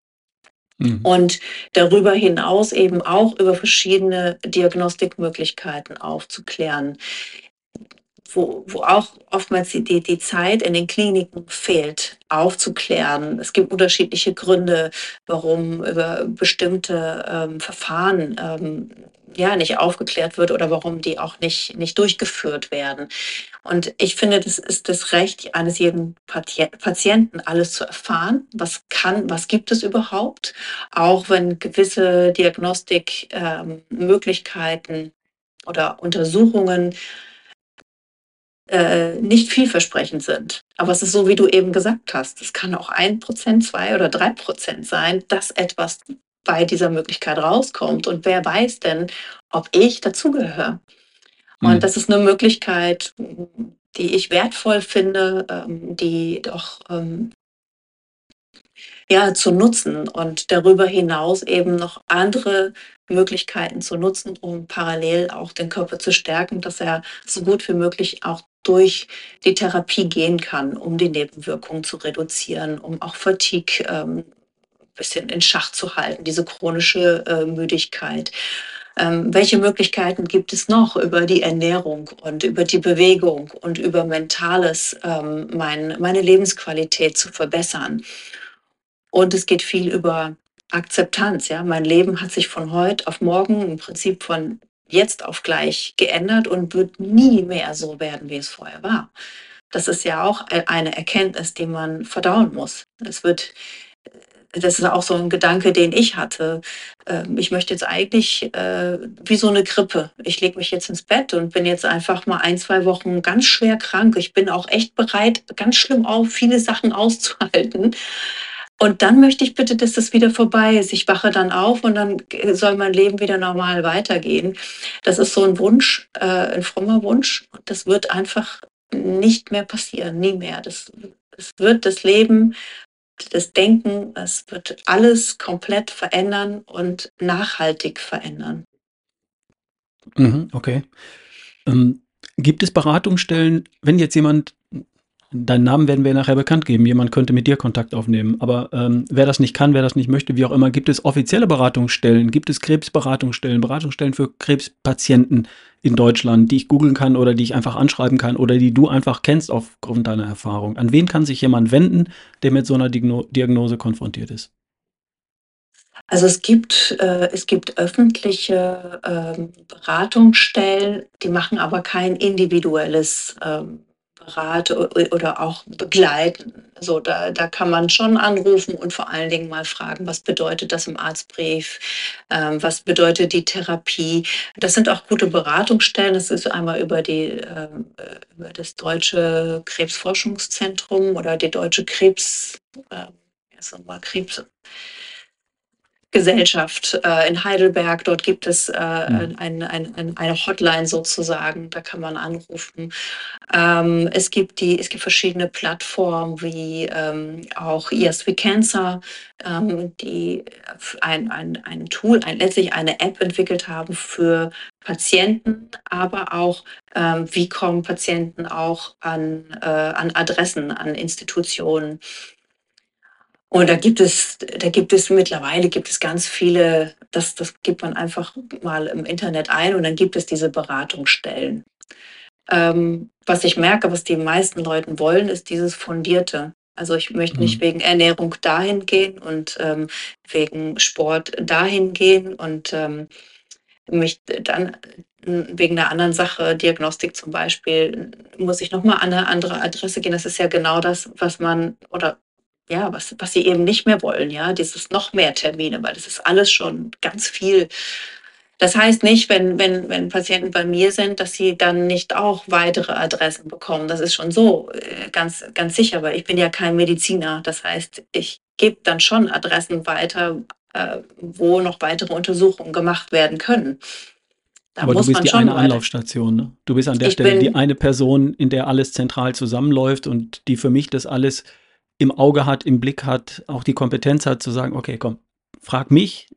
Mhm. Und darüber hinaus eben auch über verschiedene Diagnostikmöglichkeiten aufzuklären wo, wo auch oftmals die, die Zeit in den Kliniken fehlt, aufzuklären. Es gibt unterschiedliche Gründe, warum über bestimmte ähm, Verfahren ähm, ja nicht aufgeklärt wird oder warum die auch nicht, nicht durchgeführt werden. Und ich finde, das ist das Recht eines jeden Patienten, alles zu erfahren. Was kann, was gibt es überhaupt? Auch wenn gewisse Diagnostikmöglichkeiten ähm, oder Untersuchungen äh, nicht vielversprechend sind. Aber es ist so, wie du eben gesagt hast. Es kann auch ein Prozent, zwei oder drei Prozent sein, dass etwas bei dieser Möglichkeit rauskommt. Und wer weiß denn, ob ich dazugehöre? Und mhm. das ist eine Möglichkeit, die ich wertvoll finde, ähm, die doch ähm, ja, zu nutzen und darüber hinaus eben noch andere Möglichkeiten zu nutzen, um parallel auch den Körper zu stärken, dass er so gut wie möglich auch durch die Therapie gehen kann, um die Nebenwirkungen zu reduzieren, um auch Fatigue ähm, ein bisschen in Schach zu halten, diese chronische äh, Müdigkeit. Ähm, welche Möglichkeiten gibt es noch über die Ernährung und über die Bewegung und über Mentales, ähm, mein, meine Lebensqualität zu verbessern? Und es geht viel über Akzeptanz. Ja? Mein Leben hat sich von heute auf morgen im Prinzip von jetzt auf gleich geändert und wird nie mehr so werden, wie es vorher war. Das ist ja auch e-, eine Erkenntnis, die man verdauen muss. Es wird, das ist auch so ein Gedanke, den ich hatte. Ähm, ich möchte jetzt eigentlich äh, wie so eine Grippe. Ich lege mich jetzt ins Bett und bin jetzt einfach mal ein, zwei Wochen ganz schwer krank. Ich bin auch echt bereit, ganz schlimm auf viele Sachen auszuhalten. Und dann möchte ich bitte, dass das wieder vorbei ist. Ich wache dann auf und dann soll mein Leben wieder normal weitergehen. Das ist so ein Wunsch, äh, ein frommer Wunsch. Und das wird einfach nicht mehr passieren, nie mehr. Das, das wird das Leben, das Denken, es wird alles komplett verändern und nachhaltig verändern. Mhm, okay. Ähm, gibt es Beratungsstellen, wenn jetzt jemand Deinen Namen werden wir nachher bekannt geben. Jemand könnte mit dir Kontakt aufnehmen. Aber ähm, wer das nicht kann, wer das nicht möchte, wie auch immer, gibt es offizielle Beratungsstellen, gibt es Krebsberatungsstellen, Beratungsstellen für Krebspatienten in Deutschland, die ich googeln kann oder die ich einfach anschreiben kann oder die du einfach kennst aufgrund deiner Erfahrung. An wen kann sich jemand wenden, der mit so einer Diagnose konfrontiert ist? Also es gibt, äh, es gibt öffentliche ähm, Beratungsstellen, die machen aber kein individuelles ähm, berate oder auch begleiten. So, da, da kann man schon anrufen und vor allen Dingen mal fragen, was bedeutet das im Arztbrief, ähm, was bedeutet die Therapie. Das sind auch gute Beratungsstellen. Das ist einmal über, die, ähm, über das Deutsche Krebsforschungszentrum oder die Deutsche Krebs, äh, Krebs Gesellschaft äh, in Heidelberg. Dort gibt es äh, mhm. ein, ein, ein, eine Hotline sozusagen, da kann man anrufen. Ähm, es, gibt die, es gibt verschiedene Plattformen wie ähm, auch ESW Cancer, ähm, die ein, ein, ein Tool, ein, letztlich eine App entwickelt haben für Patienten, aber auch, ähm, wie kommen Patienten auch an, äh, an Adressen, an Institutionen. Und da gibt es, da gibt es mittlerweile gibt es ganz viele, das, das gibt man einfach mal im Internet ein und dann gibt es diese Beratungsstellen. Ähm, was ich merke, was die meisten Leute wollen, ist dieses Fundierte. Also ich möchte nicht mhm. wegen Ernährung dahin gehen und ähm, wegen Sport dahin gehen und ähm, mich dann wegen einer anderen Sache, Diagnostik zum Beispiel, muss ich nochmal an eine andere Adresse gehen. Das ist ja genau das, was man oder ja, was, was sie eben nicht mehr wollen, ja, dieses noch mehr Termine, weil das ist alles schon ganz viel. Das heißt nicht, wenn, wenn, wenn Patienten bei mir sind, dass sie dann nicht auch weitere Adressen bekommen. Das ist schon so, äh, ganz, ganz sicher, weil ich bin ja kein Mediziner. Das heißt, ich gebe dann schon Adressen weiter, äh, wo noch weitere Untersuchungen gemacht werden können. Da Aber du bist die eine Anlaufstation. Ne? Du bist an der ich Stelle die eine Person, in der alles zentral zusammenläuft und die für mich das alles im Auge hat, im Blick hat, auch die Kompetenz hat zu sagen, okay, komm, frag mich,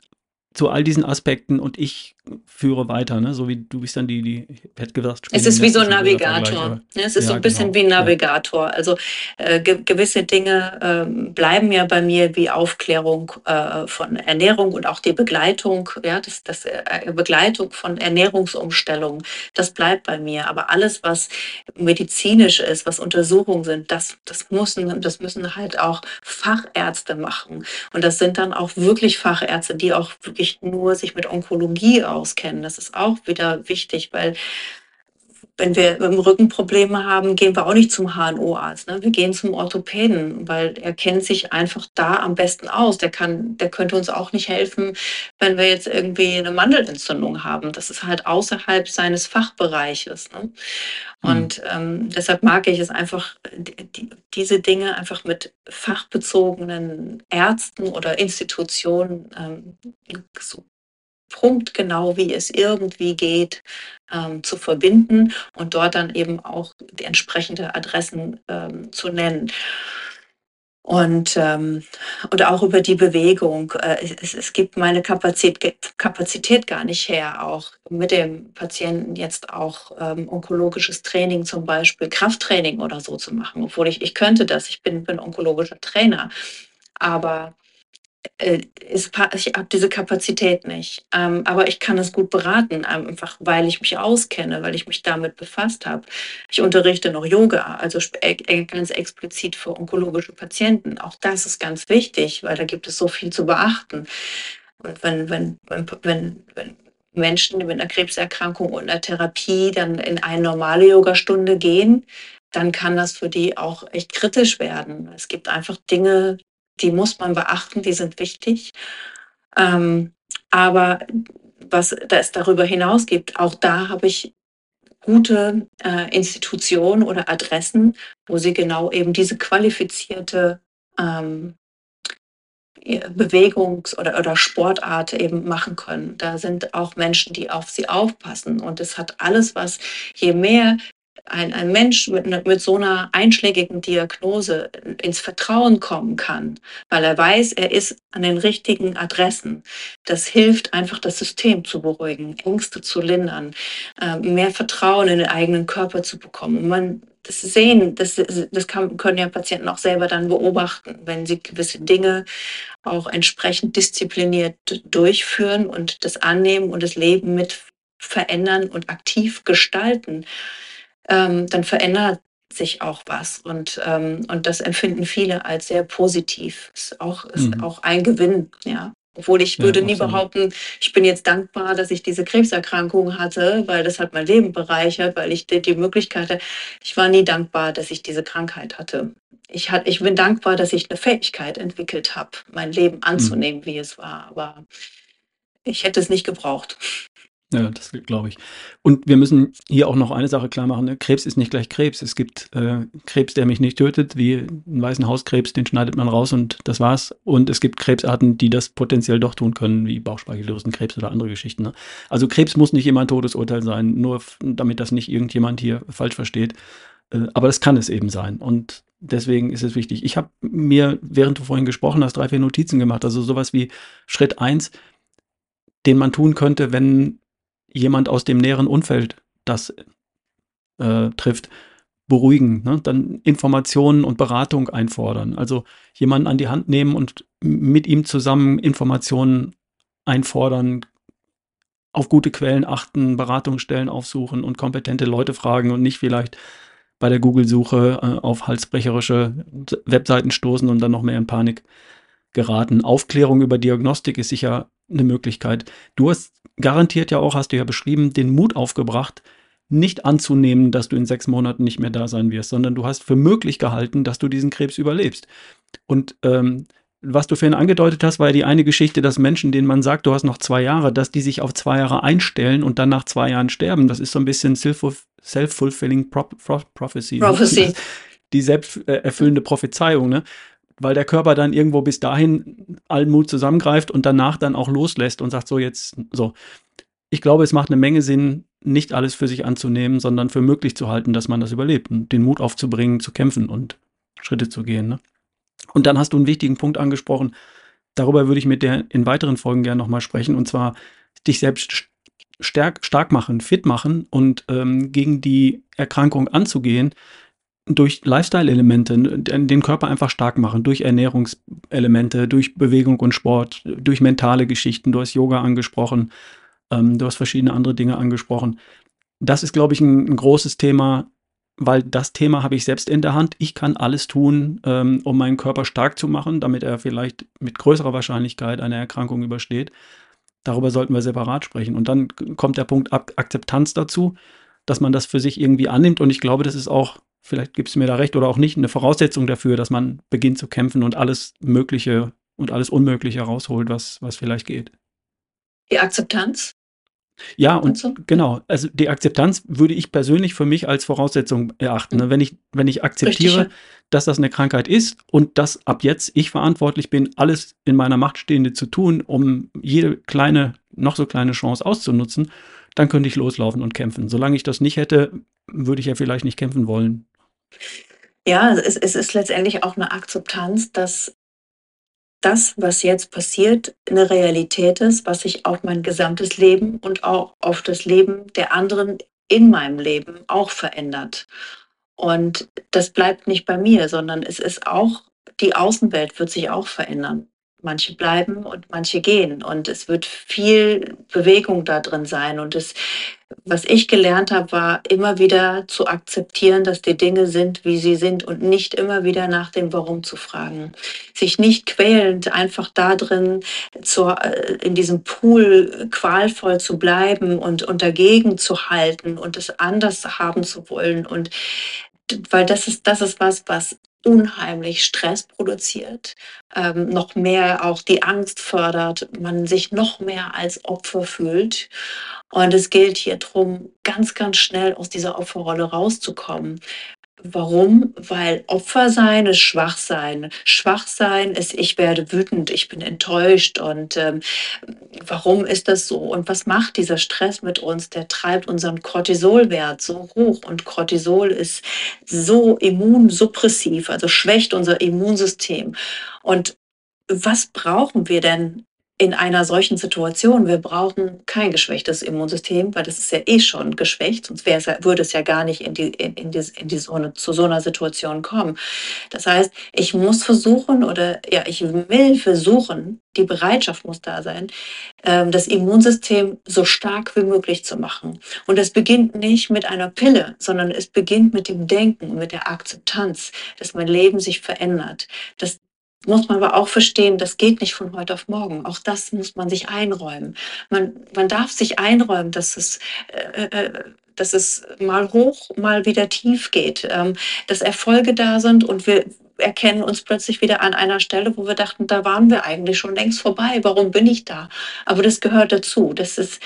zu all diesen Aspekten und ich führe weiter, ne? so wie du bist dann die, die hätte gesagt, es ist wie so ein Navigator. Ja, es ist ja, so ein bisschen genau. wie ein Navigator. Also äh, ge gewisse Dinge äh, bleiben ja bei mir wie Aufklärung äh, von Ernährung und auch die Begleitung, ja, das, das äh, Begleitung von Ernährungsumstellungen, das bleibt bei mir. Aber alles, was medizinisch ist, was Untersuchungen sind, das, das müssen, das müssen halt auch Fachärzte machen. Und das sind dann auch wirklich Fachärzte, die auch wirklich wirklich nur sich mit Onkologie auskennen. Das ist auch wieder wichtig, weil wenn wir im Rücken Probleme haben, gehen wir auch nicht zum HNO-Arzt. Ne? Wir gehen zum Orthopäden, weil er kennt sich einfach da am besten aus. Der kann, der könnte uns auch nicht helfen, wenn wir jetzt irgendwie eine Mandelentzündung haben. Das ist halt außerhalb seines Fachbereiches. Ne? Mhm. Und ähm, deshalb mag ich es einfach, die, diese Dinge einfach mit fachbezogenen Ärzten oder Institutionen ähm, so punktgenau, wie es irgendwie geht, ähm, zu verbinden und dort dann eben auch die entsprechende Adressen ähm, zu nennen. Und, ähm, und auch über die Bewegung. Äh, es, es gibt meine Kapazität, Kapazität gar nicht her, auch mit dem Patienten jetzt auch ähm, onkologisches Training, zum Beispiel Krafttraining oder so zu machen. Obwohl ich, ich könnte das, ich bin, bin onkologischer Trainer. Aber ich habe diese Kapazität nicht. Ähm, aber ich kann es gut beraten, einfach weil ich mich auskenne, weil ich mich damit befasst habe. Ich unterrichte noch Yoga, also äh, ganz explizit für onkologische Patienten. Auch das ist ganz wichtig, weil da gibt es so viel zu beachten. Und wenn, wenn, wenn, wenn, wenn Menschen mit einer Krebserkrankung und einer Therapie dann in eine normale Yogastunde gehen, dann kann das für die auch echt kritisch werden. Es gibt einfach Dinge, die muss man beachten, die sind wichtig. Ähm, aber was es darüber hinaus gibt, auch da habe ich gute äh, Institutionen oder Adressen, wo sie genau eben diese qualifizierte ähm, Bewegungs- oder, oder Sportart eben machen können. Da sind auch Menschen, die auf sie aufpassen. Und es hat alles was, je mehr ein, ein Mensch mit, ne, mit so einer einschlägigen Diagnose ins Vertrauen kommen kann, weil er weiß, er ist an den richtigen Adressen. Das hilft einfach, das System zu beruhigen, Ängste zu lindern, äh, mehr Vertrauen in den eigenen Körper zu bekommen. Und man das sehen, das, das kann, können ja Patienten auch selber dann beobachten, wenn sie gewisse Dinge auch entsprechend diszipliniert durchführen und das annehmen und das Leben mit verändern und aktiv gestalten ähm, dann verändert sich auch was. Und, ähm, und das empfinden viele als sehr positiv. Ist auch, ist mhm. auch ein Gewinn, ja. Obwohl ich würde ja, nie behaupten, ich bin jetzt dankbar, dass ich diese Krebserkrankung hatte, weil das hat mein Leben bereichert, weil ich die, die Möglichkeit hatte. Ich war nie dankbar, dass ich diese Krankheit hatte. Ich, hat, ich bin dankbar, dass ich eine Fähigkeit entwickelt habe, mein Leben mhm. anzunehmen, mhm. wie es war. Aber ich hätte es nicht gebraucht. Ja, das glaube ich. Und wir müssen hier auch noch eine Sache klar machen. Ne? Krebs ist nicht gleich Krebs. Es gibt äh, Krebs, der mich nicht tötet, wie einen weißen Hauskrebs, den schneidet man raus und das war's. Und es gibt Krebsarten, die das potenziell doch tun können, wie Bauchspeicheldrüsenkrebs oder andere Geschichten. Ne? Also Krebs muss nicht immer ein Todesurteil sein, nur damit das nicht irgendjemand hier falsch versteht. Äh, aber das kann es eben sein. Und deswegen ist es wichtig. Ich habe mir, während du vorhin gesprochen hast, drei, vier Notizen gemacht. Also sowas wie Schritt eins, den man tun könnte, wenn jemand aus dem näheren Umfeld das äh, trifft, beruhigen, ne? dann Informationen und Beratung einfordern. Also jemanden an die Hand nehmen und mit ihm zusammen Informationen einfordern, auf gute Quellen achten, Beratungsstellen aufsuchen und kompetente Leute fragen und nicht vielleicht bei der Google-Suche äh, auf halsbrecherische Webseiten stoßen und dann noch mehr in Panik geraten. Aufklärung über Diagnostik ist sicher eine Möglichkeit. Du hast garantiert ja auch, hast du ja beschrieben, den Mut aufgebracht, nicht anzunehmen, dass du in sechs Monaten nicht mehr da sein wirst, sondern du hast für möglich gehalten, dass du diesen Krebs überlebst. Und ähm, was du vorhin angedeutet hast, war ja die eine Geschichte, dass Menschen, denen man sagt, du hast noch zwei Jahre, dass die sich auf zwei Jahre einstellen und dann nach zwei Jahren sterben. Das ist so ein bisschen self-fulfilling prophecy. Prophecy. Die selbsterfüllende Prophezeiung, ne? Weil der Körper dann irgendwo bis dahin allen Mut zusammengreift und danach dann auch loslässt und sagt so jetzt so. Ich glaube, es macht eine Menge Sinn, nicht alles für sich anzunehmen, sondern für möglich zu halten, dass man das überlebt und den Mut aufzubringen, zu kämpfen und Schritte zu gehen. Ne? Und dann hast du einen wichtigen Punkt angesprochen. Darüber würde ich mit dir in weiteren Folgen gerne nochmal sprechen. Und zwar dich selbst stark, stark machen, fit machen und ähm, gegen die Erkrankung anzugehen durch Lifestyle-Elemente, den Körper einfach stark machen, durch Ernährungselemente, durch Bewegung und Sport, durch mentale Geschichten. Du hast Yoga angesprochen, ähm, du hast verschiedene andere Dinge angesprochen. Das ist, glaube ich, ein, ein großes Thema, weil das Thema habe ich selbst in der Hand. Ich kann alles tun, ähm, um meinen Körper stark zu machen, damit er vielleicht mit größerer Wahrscheinlichkeit eine Erkrankung übersteht. Darüber sollten wir separat sprechen. Und dann kommt der Punkt Ak Akzeptanz dazu, dass man das für sich irgendwie annimmt. Und ich glaube, das ist auch, vielleicht gibt es mir da recht oder auch nicht, eine Voraussetzung dafür, dass man beginnt zu kämpfen und alles Mögliche und alles Unmögliche rausholt, was, was vielleicht geht. Die Akzeptanz? Ja, und so? genau. Also die Akzeptanz würde ich persönlich für mich als Voraussetzung erachten. Mhm. Wenn ich, wenn ich akzeptiere, Richtig, dass das eine Krankheit ist und dass ab jetzt ich verantwortlich bin, alles in meiner Macht Stehende zu tun, um jede kleine, noch so kleine Chance auszunutzen, dann könnte ich loslaufen und kämpfen. Solange ich das nicht hätte, würde ich ja vielleicht nicht kämpfen wollen. Ja, es, es ist letztendlich auch eine Akzeptanz, dass das, was jetzt passiert, eine Realität ist, was sich auf mein gesamtes Leben und auch auf das Leben der anderen in meinem Leben auch verändert. Und das bleibt nicht bei mir, sondern es ist auch, die Außenwelt wird sich auch verändern. Manche bleiben und manche gehen. Und es wird viel Bewegung da drin sein. Und es, was ich gelernt habe, war immer wieder zu akzeptieren, dass die Dinge sind, wie sie sind und nicht immer wieder nach dem Warum zu fragen. Sich nicht quälend einfach da drin zu, äh, in diesem Pool qualvoll zu bleiben und, und dagegen zu halten und es anders haben zu wollen. Und weil das ist, das ist was, was unheimlich Stress produziert, ähm, noch mehr auch die Angst fördert, man sich noch mehr als Opfer fühlt. Und es gilt hier darum, ganz, ganz schnell aus dieser Opferrolle rauszukommen. Warum? Weil Opfer sein ist schwach sein. Schwach sein ist, ich werde wütend, ich bin enttäuscht. Und ähm, warum ist das so? Und was macht dieser Stress mit uns? Der treibt unseren Cortisolwert so hoch. Und Cortisol ist so immunsuppressiv, also schwächt unser Immunsystem. Und was brauchen wir denn in einer solchen Situation, wir brauchen kein geschwächtes Immunsystem, weil das ist ja eh schon geschwächt, sonst es ja, würde es ja gar nicht in die, in, in die, in die so eine, zu so einer Situation kommen. Das heißt, ich muss versuchen oder ja, ich will versuchen, die Bereitschaft muss da sein, ähm, das Immunsystem so stark wie möglich zu machen. Und das beginnt nicht mit einer Pille, sondern es beginnt mit dem Denken, mit der Akzeptanz, dass mein Leben sich verändert, dass muss man aber auch verstehen, das geht nicht von heute auf morgen. Auch das muss man sich einräumen. Man, man darf sich einräumen, dass es, äh, äh, dass es mal hoch, mal wieder tief geht, ähm, dass Erfolge da sind und wir erkennen uns plötzlich wieder an einer Stelle, wo wir dachten, da waren wir eigentlich schon längst vorbei. Warum bin ich da? Aber das gehört dazu. Das ist,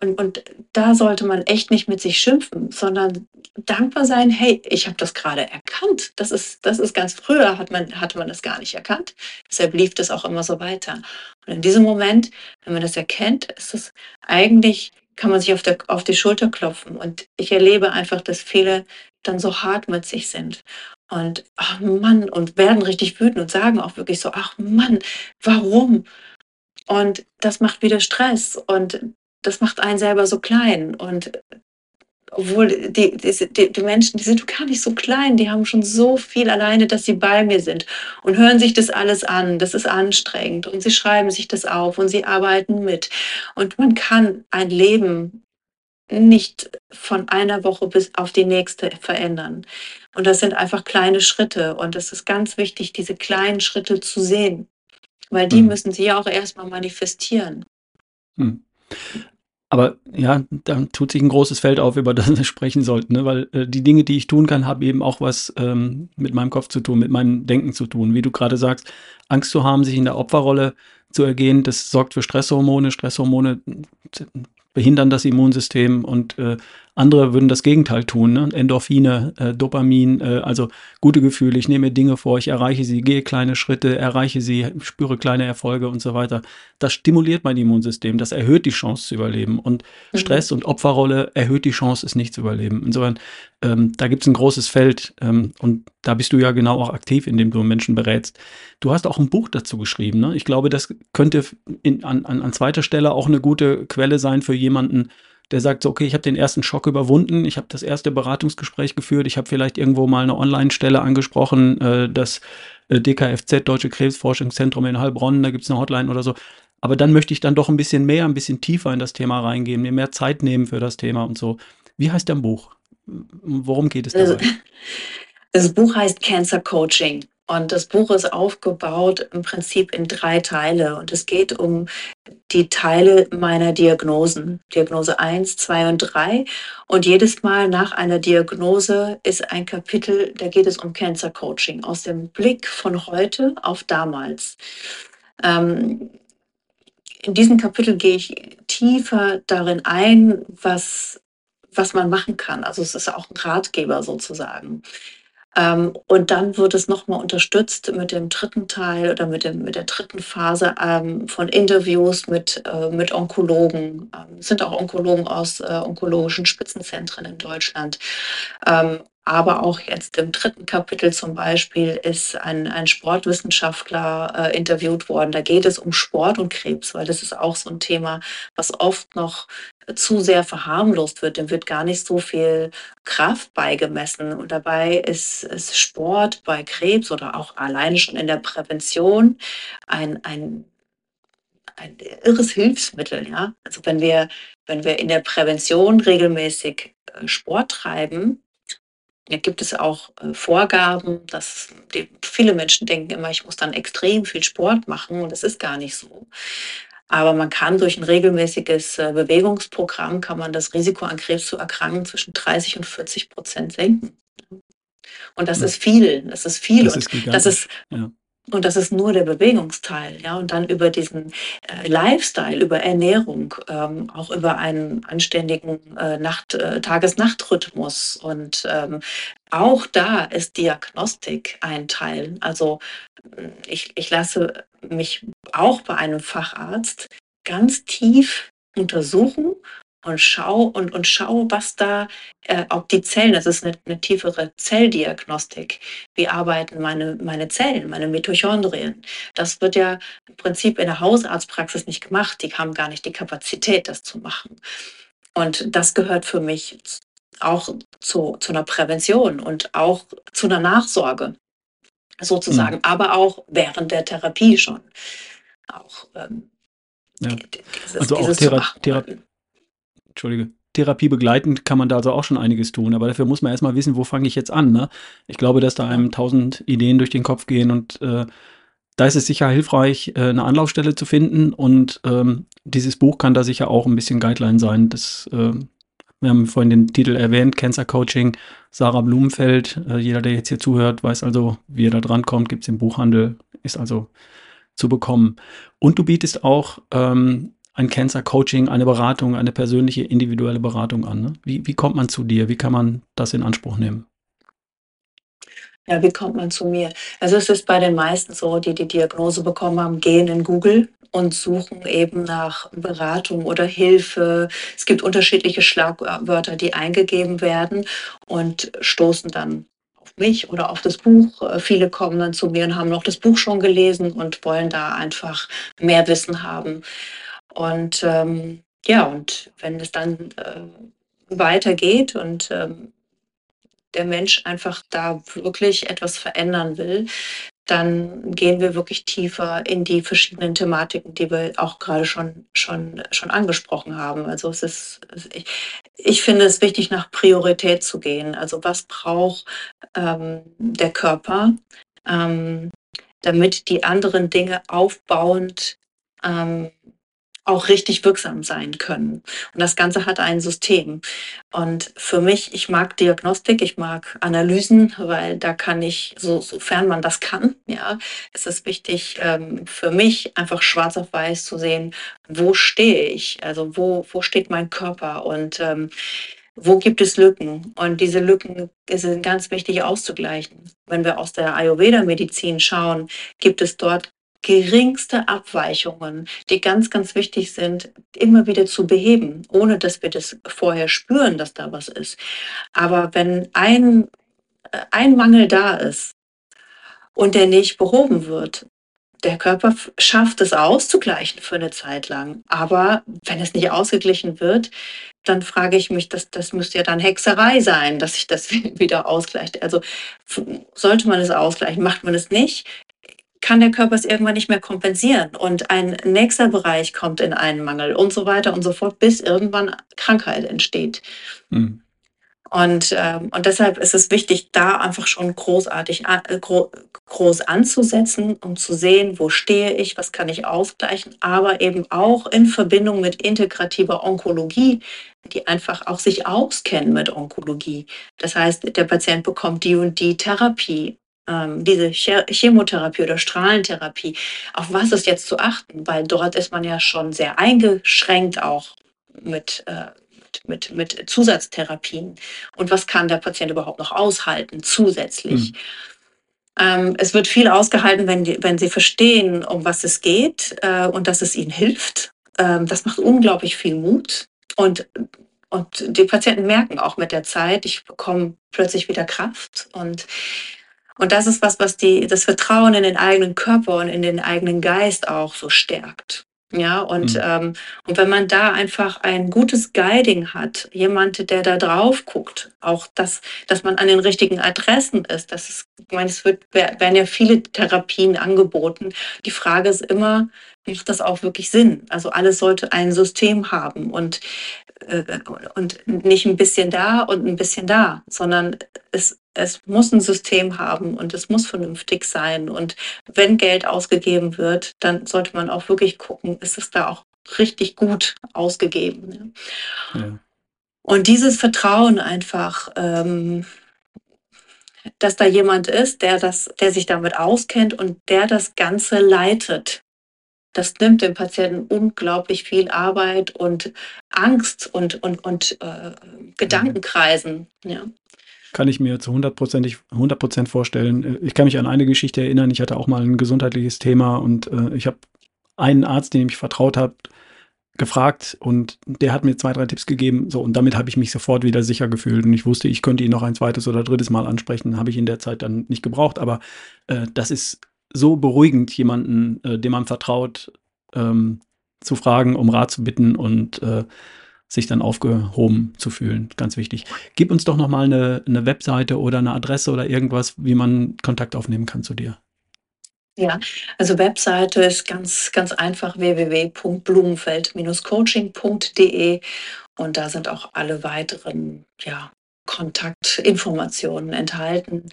und, und da sollte man echt nicht mit sich schimpfen, sondern dankbar sein, hey, ich habe das gerade erkannt. Das ist, das ist ganz früher hat man, hatte man das gar nicht erkannt. Deshalb lief das auch immer so weiter. Und in diesem Moment, wenn man das erkennt, ist es eigentlich, kann man sich auf, der, auf die Schulter klopfen. Und ich erlebe einfach, dass viele dann so hart mit sich sind. Und ach Mann, und werden richtig wütend und sagen auch wirklich so, ach Mann, warum? Und das macht wieder Stress und das macht einen selber so klein. Und obwohl die, die, die, Menschen, die sind gar nicht so klein, die haben schon so viel alleine, dass sie bei mir sind und hören sich das alles an. Das ist anstrengend und sie schreiben sich das auf und sie arbeiten mit. Und man kann ein Leben nicht von einer Woche bis auf die nächste verändern. Und das sind einfach kleine Schritte. Und es ist ganz wichtig, diese kleinen Schritte zu sehen, weil die Mhm. müssen sie ja auch erstmal manifestieren. Mhm. Aber ja, da tut sich ein großes Feld auf, über das wir sprechen sollten, ne? weil äh, die Dinge, die ich tun kann, haben eben auch was ähm, mit meinem Kopf zu tun, mit meinem Denken zu tun. Wie du gerade sagst, Angst zu haben, sich in der Opferrolle zu ergehen, das sorgt für Stresshormone. Stresshormone behindern das Immunsystem und äh, andere würden das Gegenteil tun. Ne? Endorphine, äh, Dopamin, äh, also gute Gefühle. Ich nehme Dinge vor, ich erreiche sie, gehe kleine Schritte, erreiche sie, spüre kleine Erfolge und so weiter. Das stimuliert mein Immunsystem, das erhöht die Chance zu überleben. Und Mhm. Stress und Opferrolle erhöht die Chance, es nicht zu überleben. Insofern, ähm, da gibt es ein großes Feld ähm, und da bist du ja genau auch aktiv, indem du Menschen berätst. Du hast auch ein Buch dazu geschrieben. Ne? Ich glaube, das könnte in, an, an, an zweiter Stelle auch eine gute Quelle sein für jemanden, der sagt, so, okay, ich habe den ersten Schock überwunden, ich habe das erste Beratungsgespräch geführt, ich habe vielleicht irgendwo mal eine Online-Stelle angesprochen, äh, das äh, DKFZ, Deutsche Krebsforschungszentrum in Heilbronn, da gibt es eine Hotline oder so. Aber dann möchte ich dann doch ein bisschen mehr, ein bisschen tiefer in das Thema reingehen, mir mehr Zeit nehmen für das Thema und so. Wie heißt dein Buch? Worum geht es Also, dabei? das Buch heißt Cancer Coaching. Und das Buch ist aufgebaut im Prinzip in drei Teile. Und es geht um die Teile meiner Diagnosen. Diagnose 1, 2 und 3. Und jedes Mal nach einer Diagnose ist ein Kapitel, da geht es um Cancer Coaching. Aus dem Blick von heute auf damals. Ähm, in diesem Kapitel gehe ich tiefer darin ein, was, was man machen kann. Also es ist auch ein Ratgeber sozusagen. Ähm, und dann wird es nochmal unterstützt mit dem dritten Teil oder mit, dem, mit der dritten Phase ähm, von Interviews mit, äh, mit Onkologen. Ähm, es sind auch Onkologen aus äh, onkologischen Spitzenzentren in Deutschland. Ähm, aber auch jetzt im dritten Kapitel zum Beispiel ist ein, ein Sportwissenschaftler äh, interviewt worden. Da geht es um Sport und Krebs, weil das ist auch so ein Thema, was oft noch zu sehr verharmlost wird. Dem wird gar nicht so viel Kraft beigemessen. Und dabei ist, ist Sport bei Krebs oder auch alleine schon in der Prävention ein, ein ein irres Hilfsmittel, ja. Also wenn wir, wenn wir in der Prävention regelmäßig äh, Sport treiben, da gibt es auch äh, Vorgaben, dass die, viele Menschen denken immer, ich muss dann extrem viel Sport machen und das ist gar nicht so. Aber man kann durch ein regelmäßiges äh, Bewegungsprogramm kann man das Risiko an Krebs zu erkranken zwischen 30 und 40 Prozent senken. Und das Ja. ist viel, das ist viel Das und ist das ist Ja. Und das ist nur der Bewegungsteil, ja. Und dann über diesen äh, Lifestyle, über Ernährung, ähm, auch über einen anständigen äh, Nacht, äh, Tages-Nacht-Rhythmus. Und ähm, auch da ist Diagnostik ein Teil. Also mh, ich, ich lasse mich auch bei einem Facharzt ganz tief untersuchen und schau und, und schau, was da, äh, ob die Zellen, das ist eine, eine tiefere Zelldiagnostik, wie arbeiten meine, meine Zellen, meine Mitochondrien. Das wird ja im Prinzip in der Hausarztpraxis nicht gemacht. Die haben gar nicht die Kapazität, das zu machen. Und das gehört für mich auch zu, zu einer Prävention und auch zu einer Nachsorge sozusagen, Mhm. aber auch während der Therapie schon. Auch ähm, Ja. die- die- dieses, Also auch Thera. Thera Entschuldige. Therapie begleitend kann man da also auch schon einiges tun, aber dafür muss man erstmal wissen, wo fange ich jetzt an. Ne? Ich glaube, dass da einem tausend Ideen durch den Kopf gehen und äh, da ist es sicher hilfreich, äh, eine Anlaufstelle zu finden und ähm, dieses Buch kann da sicher auch ein bisschen Guideline sein. Das, äh, wir haben vorhin den Titel erwähnt, Cancer Coaching, Sarah Blumenfeld. Äh, jeder, der jetzt hier zuhört, weiß also, wie er da dran kommt, gibt es im Buchhandel, ist also zu bekommen. Und du bietest auch ähm, ein Cancer Coaching, eine Beratung, eine persönliche, individuelle Beratung an. Ne? Wie, wie kommt man zu dir? Wie kann man das in Anspruch nehmen? Ja, wie kommt man zu mir? Also es ist bei den meisten so, die die Diagnose bekommen haben, gehen in Google und suchen eben nach Beratung oder Hilfe. Es gibt unterschiedliche Schlagwörter, die eingegeben werden und stoßen dann auf mich oder auf das Buch. Äh, Viele kommen dann zu mir und haben noch das Buch schon gelesen und wollen da einfach mehr Wissen haben. Und ähm, ja, und wenn es dann äh, weitergeht und ähm, der Mensch einfach da wirklich etwas verändern will, dann gehen wir wirklich tiefer in die verschiedenen Thematiken, die wir auch gerade schon, schon, schon angesprochen haben. Also es ist, ich, ich finde es wichtig, nach Priorität zu gehen. Also was braucht ähm, der Körper, ähm, damit die anderen Dinge aufbauend ähm, auch richtig wirksam sein können. Und das Ganze hat ein System. Und für mich, ich mag Diagnostik, ich mag Analysen, weil da kann ich, so, sofern man das kann, ja, ist es wichtig ähm, für mich einfach schwarz auf weiß zu sehen, wo stehe ich, also wo, wo steht mein Körper und ähm, wo gibt es Lücken? Und diese Lücken sind ganz wichtig auszugleichen. Wenn wir aus der Ayurveda-Medizin schauen, gibt es dort geringste Abweichungen, die ganz, ganz wichtig sind, immer wieder zu beheben, ohne dass wir das vorher spüren, dass da was ist. Aber wenn ein, äh, ein Mangel da ist und der nicht behoben wird, der Körper schafft es auszugleichen für eine Zeit lang. Aber wenn es nicht ausgeglichen wird, dann frage ich mich, das, das müsste ja dann Hexerei sein, dass sich das wieder ausgleicht. Also sollte man es ausgleichen, macht man es nicht, kann der Körper es irgendwann nicht mehr kompensieren und ein nächster Bereich kommt in einen Mangel und so weiter und so fort, bis irgendwann Krankheit entsteht. Mhm. Und, ähm, und deshalb ist es wichtig, da einfach schon großartig äh, gro groß anzusetzen und zu sehen, wo stehe ich, was kann ich ausgleichen, aber eben auch in Verbindung mit integrativer Onkologie, die einfach auch sich auskennen mit Onkologie. Das heißt, der Patient bekommt die und die Therapie ähm, diese Chemotherapie oder Strahlentherapie, auf was ist jetzt zu achten? Weil dort ist man ja schon sehr eingeschränkt auch mit, äh, mit, mit Zusatztherapien. Und was kann der Patient überhaupt noch aushalten zusätzlich? Mhm. Ähm, es wird viel ausgehalten, wenn, die, wenn sie verstehen, um was es geht äh, und dass es ihnen hilft. Ähm, das macht unglaublich viel Mut. Und und die Patienten merken auch mit der Zeit, ich bekomme plötzlich wieder Kraft und und das ist was, was die, das Vertrauen in den eigenen Körper und in den eigenen Geist auch so stärkt. Ja, und, mhm. ähm, und wenn man da einfach ein gutes Guiding hat, jemand, der da drauf guckt, auch das, dass man an den richtigen Adressen ist, das ist, ich meine, es wird, werden ja viele Therapien angeboten. Die Frage ist immer, macht das auch wirklich Sinn? Also alles sollte ein System haben und, äh, und nicht ein bisschen da und ein bisschen da, sondern es es muss ein System haben und es muss vernünftig sein. Und wenn Geld ausgegeben wird, dann sollte man auch wirklich gucken, ist es da auch richtig gut ausgegeben. Ja. Und dieses Vertrauen einfach, ähm, dass da jemand ist, der das, der sich damit auskennt und der das Ganze leitet. Das nimmt dem Patienten unglaublich viel Arbeit und Angst und, und, und äh, Gedankenkreisen. Ja kann ich mir zu 100 Prozent vorstellen. Ich kann mich an eine Geschichte erinnern. Ich hatte auch mal ein gesundheitliches Thema und äh, ich habe einen Arzt, dem ich vertraut habe, gefragt und der hat mir zwei, drei Tipps gegeben. So, und damit habe ich mich sofort wieder sicher gefühlt. Und ich wusste, ich könnte ihn noch ein zweites oder drittes Mal ansprechen. Habe ich in der Zeit dann nicht gebraucht. Aber äh, das ist so beruhigend, jemanden, äh, dem man vertraut, ähm, zu fragen, um Rat zu bitten und äh, sich dann aufgehoben zu fühlen. Ganz wichtig. Gib uns doch noch mal eine, eine Webseite oder eine Adresse oder irgendwas, wie man Kontakt aufnehmen kann zu dir. Ja, also Webseite ist ganz, ganz einfach www.blumenfeld-coaching.de und da sind auch alle weiteren ja, Kontaktinformationen enthalten.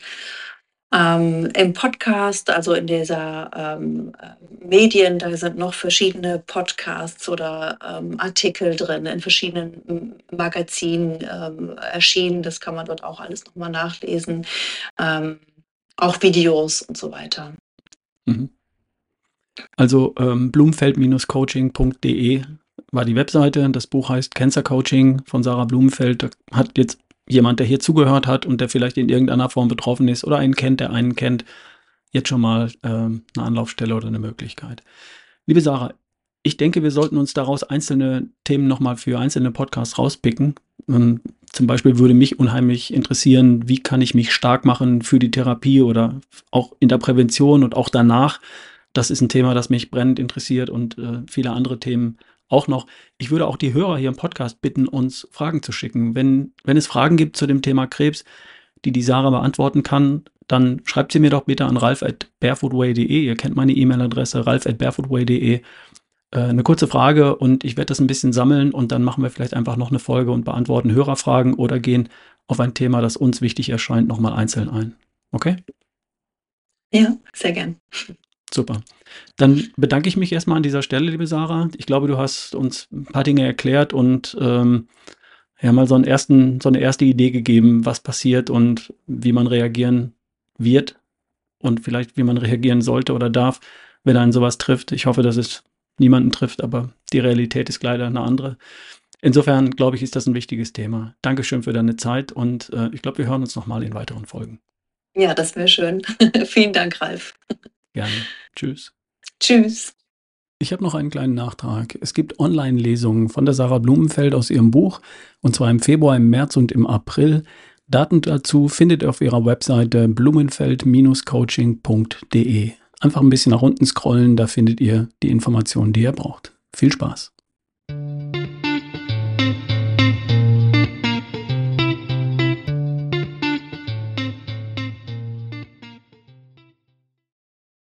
Ähm, Im Podcast, also in dieser ähm, äh, Medien, da sind noch verschiedene Podcasts oder ähm, Artikel drin, in verschiedenen Magazinen ähm, erschienen. Das kann man dort auch alles nochmal nachlesen. Ähm, auch Videos und so weiter. Mhm. Also ähm, blumfeld-coaching.de war die Webseite. Das Buch heißt Cancer Coaching von Sarah Blumenfeld. Hat jetzt jemand, der hier zugehört hat und der vielleicht in irgendeiner Form betroffen ist oder einen kennt, der einen kennt, jetzt schon mal äh, eine Anlaufstelle oder eine Möglichkeit. Liebe Sarah, ich denke, wir sollten uns daraus einzelne Themen nochmal für einzelne Podcasts rauspicken. Und zum Beispiel würde mich unheimlich interessieren, wie kann ich mich stark machen für die Therapie oder auch in der Prävention und auch danach. Das ist ein Thema, das mich brennend interessiert und äh, viele andere Themen auch noch, ich würde auch die Hörer hier im Podcast bitten, uns Fragen zu schicken. Wenn, wenn es Fragen gibt zu dem Thema Krebs, die die Sarah beantworten kann, dann schreibt sie mir doch bitte an ralf at barefootway.de. Ihr kennt meine E-Mail-Adresse, ralf at barefootway.de. Äh, eine kurze Frage und ich werde das ein bisschen sammeln und dann machen wir vielleicht einfach noch eine Folge und beantworten Hörerfragen oder gehen auf ein Thema, das uns wichtig erscheint, nochmal einzeln ein. Okay? Ja, sehr gern. Super. Dann bedanke ich mich erstmal an dieser Stelle, liebe Sarah. Ich glaube, du hast uns ein paar Dinge erklärt und ähm, ja mal so, einen ersten, so eine erste Idee gegeben, was passiert und wie man reagieren wird und vielleicht wie man reagieren sollte oder darf, wenn einen sowas trifft. Ich hoffe, dass es niemanden trifft, aber die Realität ist leider eine andere. Insofern glaube ich, ist das ein wichtiges Thema. Dankeschön für deine Zeit und äh, ich glaube, wir hören uns nochmal in weiteren Folgen. Ja, das wäre schön. Vielen Dank, Ralf. Gerne. Tschüss. Tschüss. Ich habe noch einen kleinen Nachtrag. Es gibt Online-Lesungen von der Sarah Blumenfeld aus ihrem Buch, und zwar im Februar, im März und im April. Daten dazu findet ihr auf ihrer Webseite blumenfeld-coaching.de. Einfach ein bisschen nach unten scrollen, da findet ihr die Informationen, die ihr braucht. Viel Spaß!